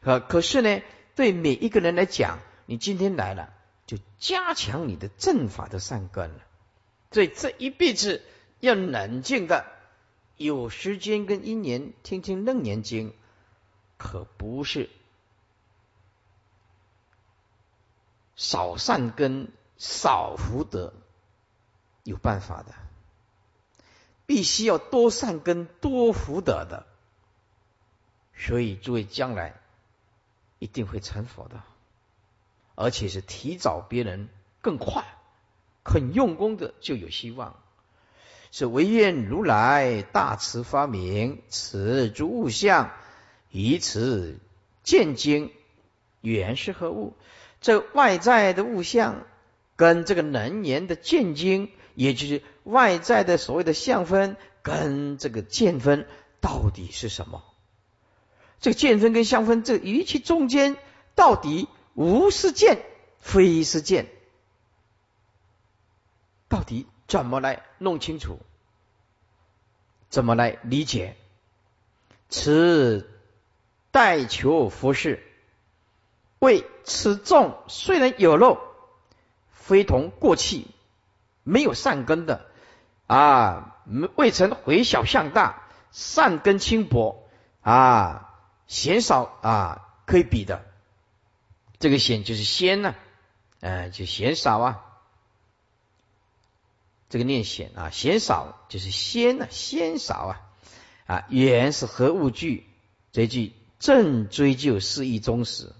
可可是呢，对每一个人来讲，你今天来了，就加强你的正法的善根了。所以这一辈子要冷静的，有时间跟一年听听楞严经，可不是少善根少福德有办法的。必须要多善根、多福德的，所以诸位将来一定会成佛的，而且是提早别人更快，很用功的就有希望。是唯愿如来大慈发明，此诸物象，以此见经，原是何物？这外在的物象跟这个能言的见经。也就是外在的所谓的相分跟这个见分到底是什么？这个见分跟相分，这与其中间到底无是见，非是见，到底怎么来弄清楚？怎么来理解？此待求佛事，为此众虽然有漏，非同过去。没有善根的啊，未曾回小向大，善根轻薄啊，嫌少啊，可以比的。这个嫌就是先呢，呃，就嫌少啊。这个念嫌啊，嫌少就是先呢，先少啊啊。缘是何物具？这句正追究是一宗始，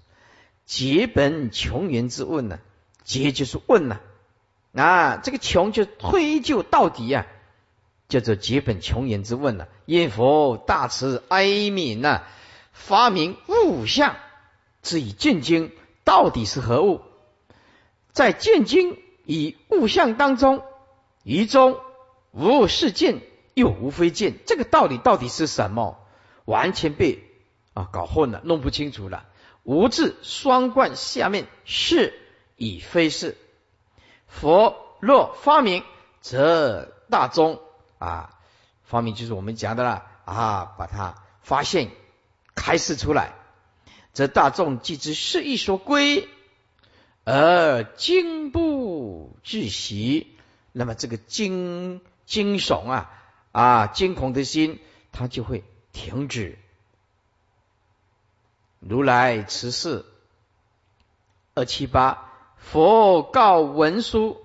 结本穷源之问呢？结就是问呢。啊，这个穷就推究到底呀，叫做结本穷源之问了。因佛大慈哀悯呐，发明物象，之以见经到底是何物？在见经以物象当中，于中无是见，又无非见，这个道理到底是什么？完全被啊搞混了，弄不清楚了。无字双冠下面是与非是。佛若发明，则大宗啊，发明就是我们讲的了啊，把它发现开示出来，则大众既知是意所归，而惊不至习，那么这个惊惊悚啊啊惊恐的心，它就会停止。如来慈事二七八，佛告文殊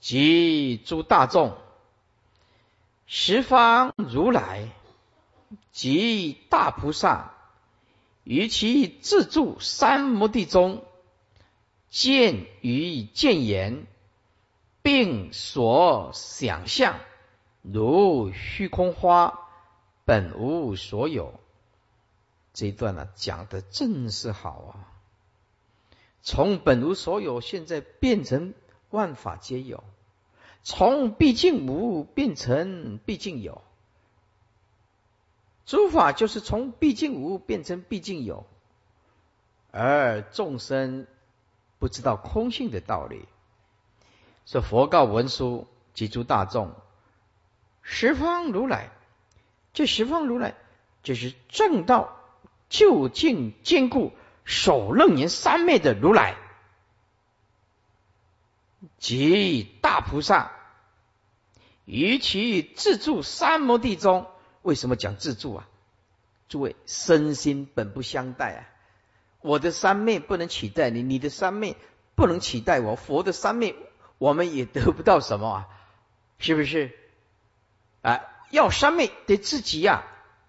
及诸大众：十方如来及大菩萨，于其自住三摩地中，见于见言，并所想象，如虚空花，本无所有。这一段呢，讲的正是好啊！从本无所有，现在变成万法皆有；从毕竟无变成毕竟有。诸法就是从毕竟无变成毕竟有，而众生不知道空性的道理。说佛告文殊及诸大众：十方如来，这十方如来就是正道。究竟坚固守楞严三昧的如来及大菩萨，于其自住三摩地中，为什么讲自助啊？诸位身心本不相待啊！我的三昧不能取代你，你的三昧不能取代我，佛的三昧我们也得不到什么啊？是不是？啊，要三昧得自己呀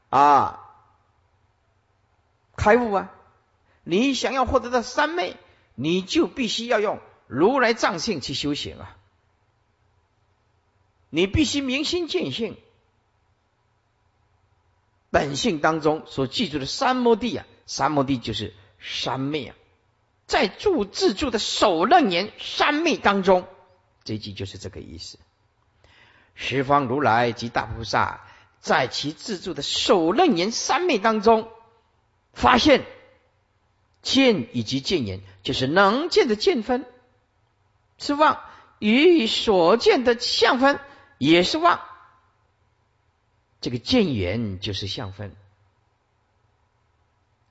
啊！开悟啊！你想要获得的三昧，你就必须要用如来藏性去修行啊！你必须明心见性，本性当中所记住的三摩地啊，三摩地就是三昧啊，在住自住的首楞严三昧当中，这句就是这个意思。十方如来及大菩萨，在其自住的首楞严三昧当中。发现见以及见言，就是能见的见分是妄，与所见的相分也是妄。这个见缘就是相分，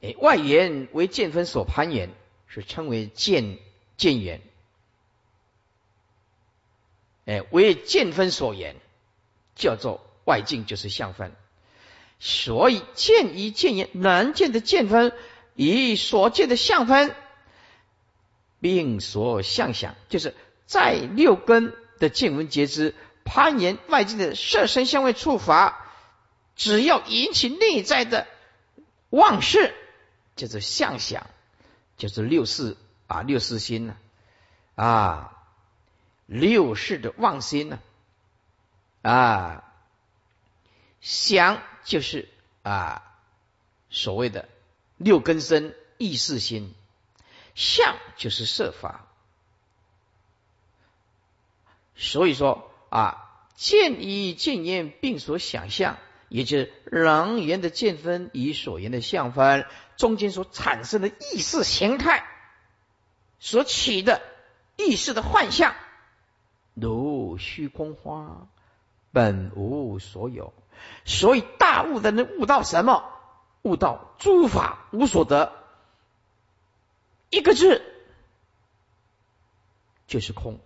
哎，外缘为见分所攀缘，是称为见见缘。哎，为见分所缘，叫做外境，就是相分。所以见一见缘能见的见分，以所见的相分，并所相想，就是在六根的见闻觉知攀岩外境的色身相位触法，只要引起内在的妄事，叫做相想，就是六事啊，六事心呢啊，六事的妄心呢啊，想。就是啊，所谓的六根身意识心相，就是设法。所以说啊，见一见言并所想象，也就是人言的见分与所言的相分中间所产生的意识形态所起的意识的幻象，如虚空花，本无所有。所以大悟的人悟到什么？悟到诸法无所得，一个字就是空，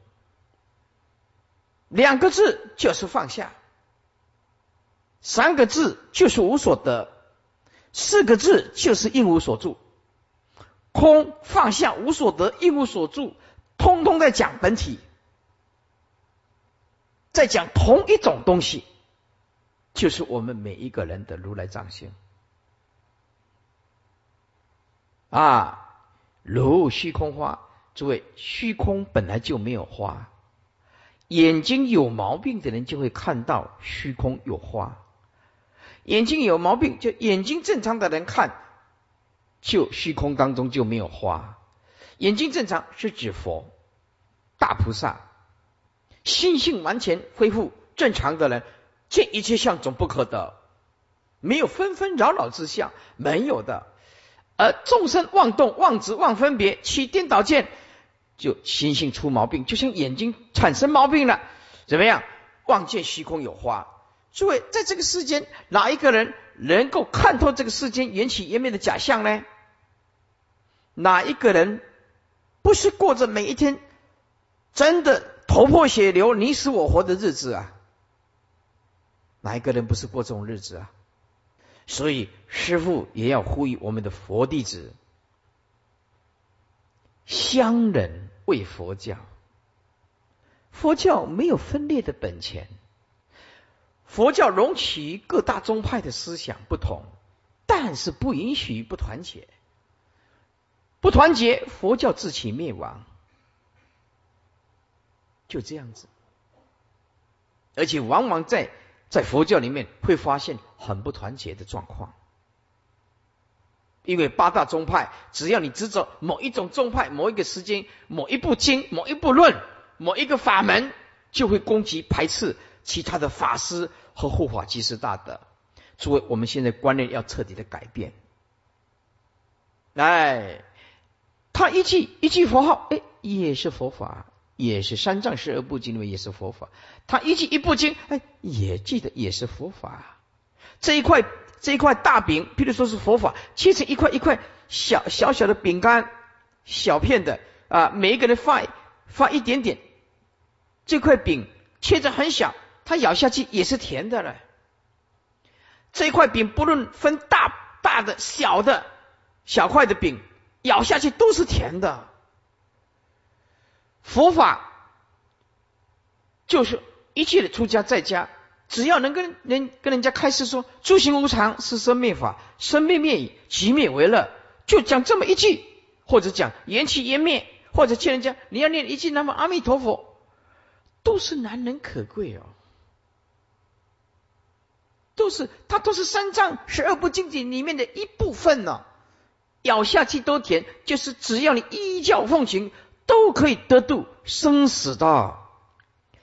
两个字就是放下，三个字就是无所得，四个字就是应无所住。空、放下、无所得、一无所住，通通在讲本体，在讲同一种东西。就是我们每一个人的如来藏性啊，如虚空花。诸位，虚空本来就没有花，眼睛有毛病的人就会看到虚空有花。眼睛有毛病，就眼睛正常的人看，就虚空当中就没有花。眼睛正常是指佛、大菩萨心性完全恢复正常的人，见一切相总不可得，没有纷纷扰扰之相，没有的。而众生妄动、妄执、妄分别，起颠倒见，就心性出毛病，就像眼睛产生毛病了，怎么样？望见虚空有花。诸位，在这个世间，哪一个人能够看透这个世间缘起缘灭的假象呢？哪一个人不是过着每一天真的头破血流、你死我活的日子啊？哪一个人不是过这种日子啊？所以，师父也要呼吁我们的佛弟子，相人为佛教。佛教没有分裂的本钱，佛教容许各大宗派的思想不同，但是不允许不团结。不团结，佛教自取灭亡，就这样子。而且，往往在在佛教里面会发现很不团结的状况，因为八大宗派，只要你执着某一种宗派、某一个时间、某一部经、某一部论、某一个法门，就会攻击排斥其他的法师和护法即是大德。诸位，我们现在观念要彻底的改变，来。他一句一句佛号，哎，也是佛法，也是三藏十二部经里面也是佛法。他一句一部经，哎，也记得也是佛法。这一块这一块大饼，譬如说是佛法，切成一块一块小小小的饼干，小片的啊，每一个人发发一点点，这块饼切着很小，他咬下去也是甜的了。这一块饼不论分大大的小的小块的饼。咬下去都是甜的。佛法就是一切的出家在家，只要能跟人跟人家开示说“诸行无常，是生灭法，生灭灭已，即灭为乐”，就讲这么一句，或者讲缘起缘灭，或者劝人家你要念一句南无阿弥陀佛，都是难能可贵哦。都是它都是三藏十二部经典里面的一部分呢。咬下去都甜，就是只要你依教奉行，都可以得度生死的。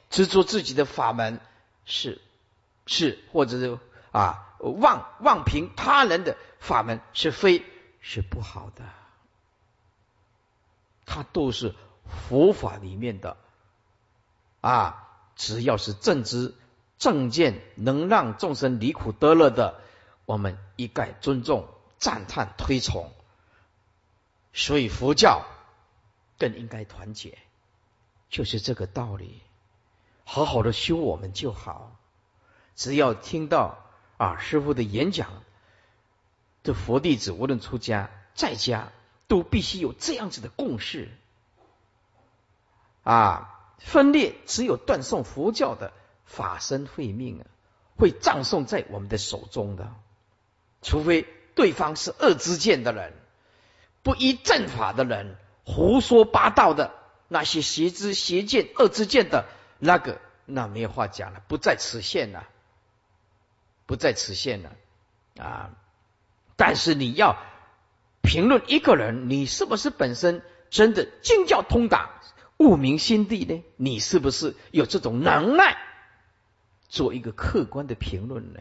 执着自己的法门是是，或者是啊妄妄凭他人的法门是非是不好的。它都是佛法里面的啊，只要是正知正见，能让众生离苦得乐的，我们一概尊重、赞叹、推崇。所以佛教更应该团结，就是这个道理。好好的修我们就好。只要听到啊师傅的演讲，这佛弟子无论出家在家，都必须有这样子的共识。啊，分裂只有断送佛教的法身慧命啊，会葬送在我们的手中的。除非对方是恶之见的人。不依正法的人，胡说八道的那些邪知邪见恶之见的那个，那没有话讲了，不在此限了，不在此限了啊！但是你要评论一个人，你是不是本身真的经教通达、悟明心地呢？你是不是有这种能耐做一个客观的评论呢？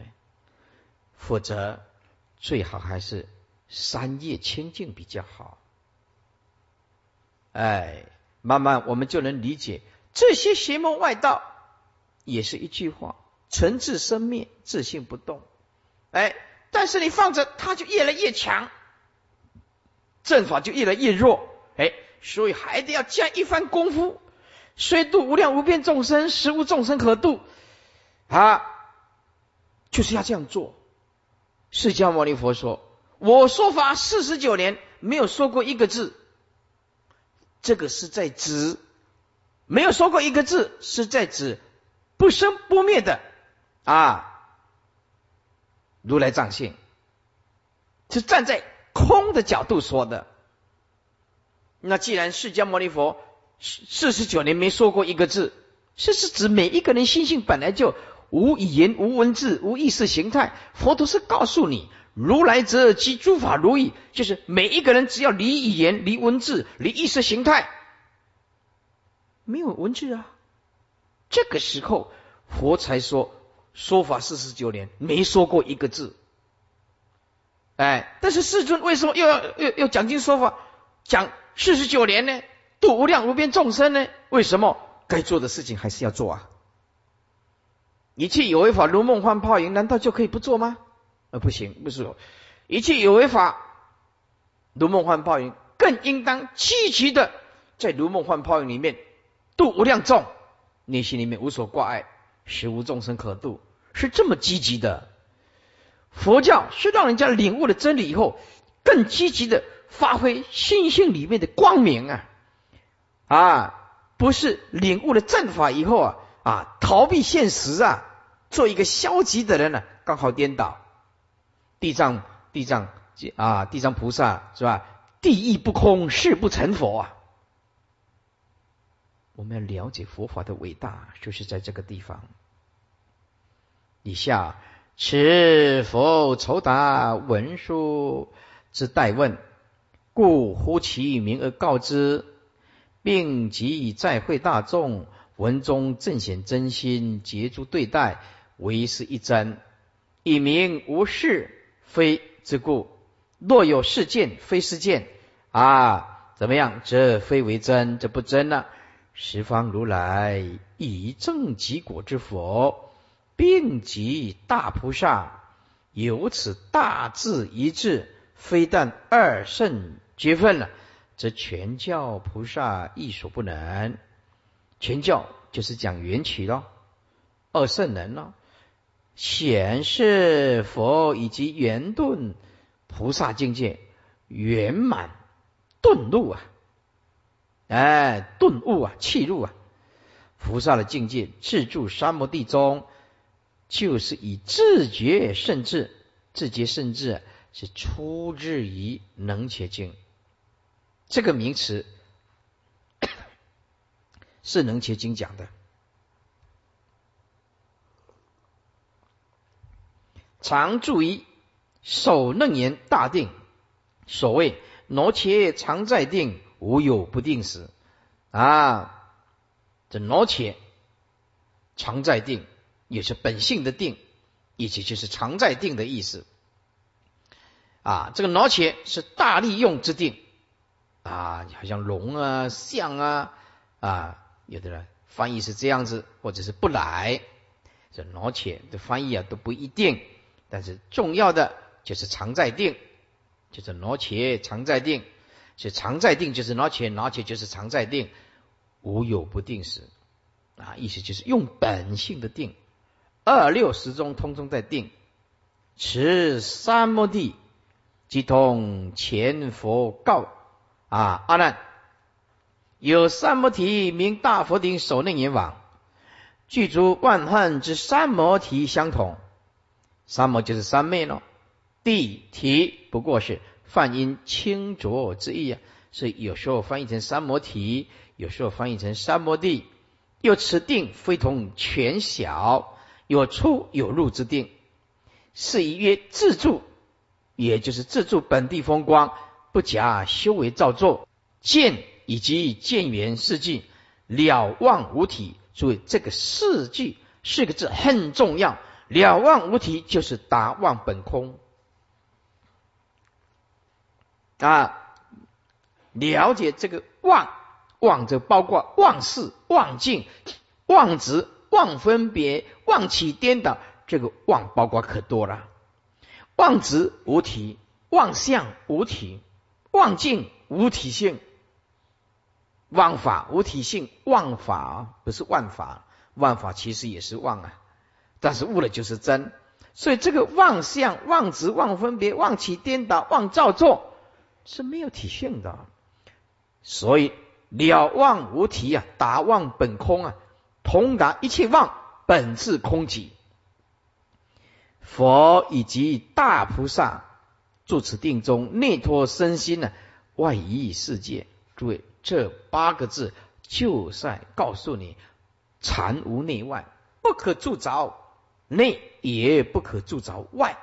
否则，最好还是。三业清净比较好，哎，慢慢我们就能理解这些邪魔外道，也是一句话：尘自生灭，自信不动。哎，但是你放着，它就越来越强，正法就越来越弱。哎，所以还得要加一番功夫。虽度无量无边众生，实无众生可度。啊，就是要这样做。释迦牟尼佛说。我说法四十九年，没有说过一个字。这个是在指没有说过一个字，是在指不生不灭的啊，如来藏性是站在空的角度说的。那既然释迦牟尼佛四十九年没说过一个字，这是指每一个人心性本来就无语言、无文字、无意识形态。佛陀是告诉你。如来则即诸法如意，就是每一个人只要离语言、离文字、离意识形态，没有文字啊，这个时候佛才说说法四十九年，没说过一个字。哎，但是世尊为什么又要又要讲经说法，讲四十九年呢？度无量无边众生呢？为什么该做的事情还是要做啊？一切有为法如梦幻泡影，难道就可以不做吗？呃，不行，不是。一切有为法如梦幻泡影，更应当积极的在如梦幻泡影里面度无量众，内心里面无所挂碍，实无众生可度，是这么积极的。佛教是让人家领悟了真理以后，更积极的发挥心性里面的光明啊。啊，不是领悟了正法以后啊啊，逃避现实啊，做一个消极的人呢，刚好颠倒。地藏地藏啊，地藏菩萨是吧？地亦不空，誓不成佛啊。我们要了解佛法的伟大，就是在这个地方。以下持佛酬答文书之代问，故呼其名而告之。并即再会大众，文中正显真心，杰诸对待，为是一真，以明无事非之故。若有事件非事件啊，怎么样？这非为真，这不真了。十方如来以正即果之佛，并即大菩萨，由此大智一致，非但二圣绝分了。则全教菩萨亦所不能。全教就是讲缘起咯，二圣人咯，显示佛以及圆顿菩萨境界圆满顿悟啊，哎，顿悟啊，气入啊，菩萨的境界自住三摩地中，就是以自觉甚至，自觉甚至是出自于能且经。这个名词 *coughs* 是能结经讲的，常住于守楞严大定。所谓挪且常在定，无有不定时。啊，这挪且常在定，也是本性的定，以及就是常在定的意思。啊，这个挪且是大利用之定。啊，好像龙啊、象啊啊，有的人翻译是这样子，或者是不来，这挪且的翻译啊都不一定。但是重要的就是常在定，就是挪且常在定，是常在定就是挪且，挪且就是常在定，无有不定时啊，意思就是用本性的定，二六十中通通在定，持三摩地即通前佛告。啊，阿难，有三摩提名大佛顶首楞严王，具足万恨之三摩提相同。三摩就是三昧咯，地提不过是梵音清浊之意啊，所以有时候翻译成三摩提，有时候翻译成三摩地。又此定非同全小，有出有入之定，是以曰自助，也就是自助本地风光。不假修为造作见以及见缘四句了望无体，注意这个四句四个字很重要。了望无体就是达望本空啊，了解这个望望着包括望事、望境、望执、望分别、望起颠倒，这个望包括可多了。望执无体，望相无体。妄境无体性，妄法无体性，妄法不是万法，万法其实也是妄啊，但是悟了就是真，所以这个妄相、妄执、妄分别、妄起颠倒、妄造作是没有体性的，所以了妄无体啊，达妄本空啊，同达一切妄本质空寂，佛以及大菩萨。住此定中，内托身心呢，外移世界。诸位，这八个字就在告诉你：禅无内外，不可住着内，也不可住着外。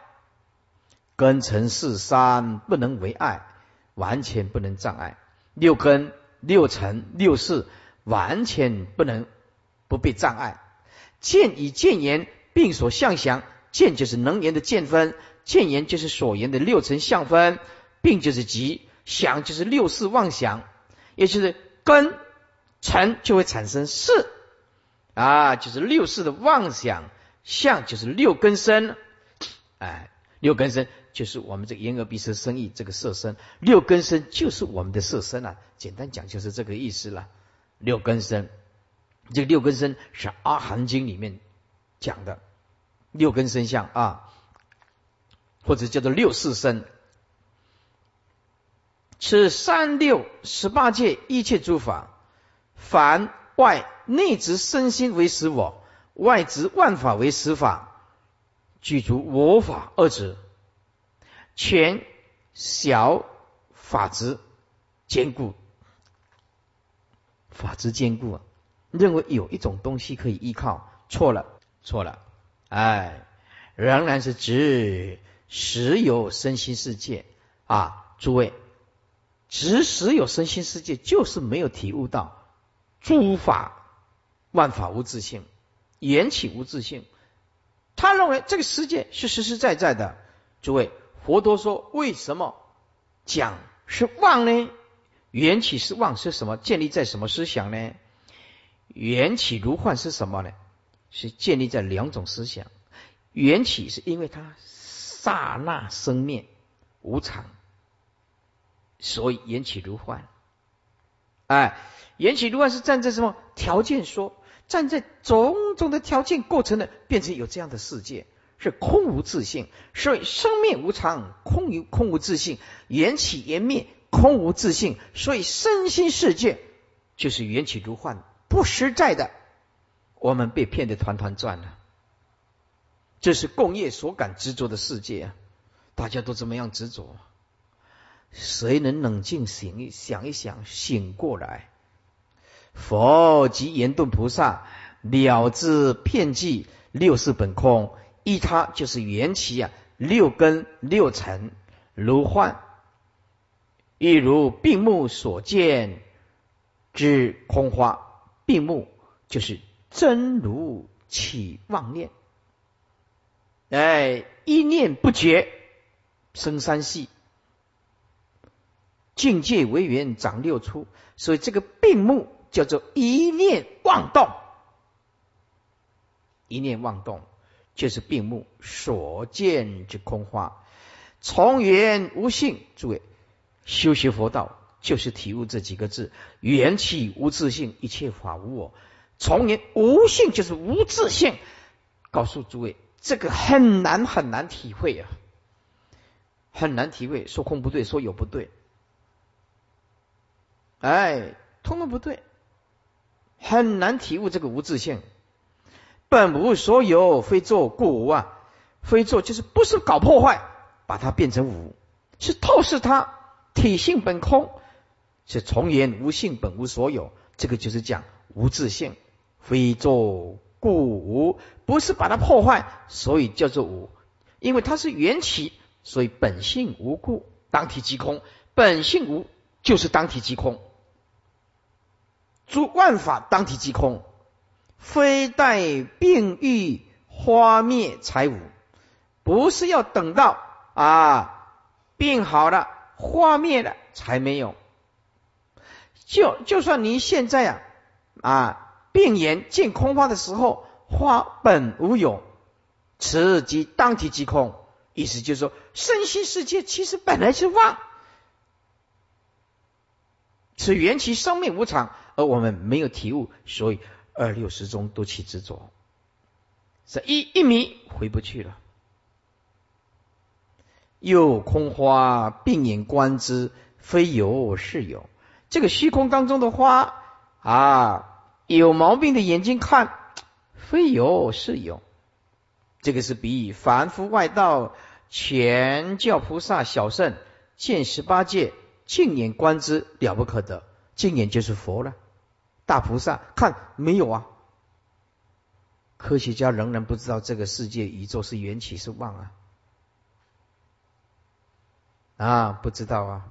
根尘四三不能为爱，完全不能障碍。六根、六尘、六事完全不能不被障碍。见以见言并所相想，见就是能言的见分，见言就是所言的六层相分，并就是即想就是六世妄想，也就是根尘就会产生事啊，就是六世的妄想相就是六根身，哎，六根身就是我们这个眼耳鼻舌身意这个色身，六根身就是我们的色身啊，简单讲就是这个意思了，六根身。这个六根身是《阿含经》里面讲的六根身相啊，或者叫做六四身。此三六十八界一切诸法，凡外内执身心为实我，外执万法为实法，具足我法二者，全小法执坚固，法执坚固啊。认为有一种东西可以依靠，错了，错了，哎，仍然是指实有身心世界啊！诸位，执实有身心世界，就是没有体悟到诸法万法无自性，缘起无自性。他认为这个世界是实实在在的。诸位，佛陀说，为什么讲是妄呢？缘起是妄是什么？建立在什么思想呢？缘起如幻是什么呢？是建立在两种思想。缘起是因为它刹那生灭无常，所以缘起如幻。哎，缘起如幻是站在什么条件说？站在种种的条件过程的，变成有这样的世界，是空无自性。所以生灭无常，空无空无自性，缘起缘灭，空无自性。所以身心世界就是缘起如幻。不实在的，我们被骗得团团转了。这是共业所感执着的世界啊！大家都怎么样执着？谁能冷静醒一想一想，醒过来？佛及严顿菩萨了知片计六世本空，依他就是缘起啊，六根六尘如幻，亦如病目所见之空花。闭目就是真如起妄念，哎，一念不绝生三系，境界为缘长六出，所以这个闭目叫做一念妄动，一念妄动就是闭目所见之空花，从缘无性。诸位修习佛道。就是体悟这几个字：缘起无自性，一切法无我。从缘无性就是无自性。告诉诸位，这个很难很难体会啊，很难体会。说空不对，说有不对，哎，通通不对，很难体悟这个无自性。本无所有，非作故无啊，非作就是不是搞破坏，把它变成无，是透视它体性本空。是从言无性本无所有，这个就是讲无自性，非作故无，不是把它破坏，所以叫做无。因为它是缘起，所以本性无故，当体即空。本性无，就是当体即空。诸万法当体即空，非待病愈花灭才无，不是要等到啊病好了花灭了才没有。就就算你现在啊啊病言见空花的时候，花本无有，此即当体即空。意思就是说，身心世界其实本来是妄，此缘起生命无常，而我们没有体悟，所以二六十中都起执着，是一一迷回不去了。又空花病眼观之，非有是有。这个虚空当中的花啊，有毛病的眼睛看，非有是有。这个是比喻凡夫外道全教菩萨小圣见十八界，净眼观之了不可得。净眼就是佛了，大菩萨看没有啊？科学家仍然不知道这个世界宇宙是缘起是妄啊，啊，不知道啊。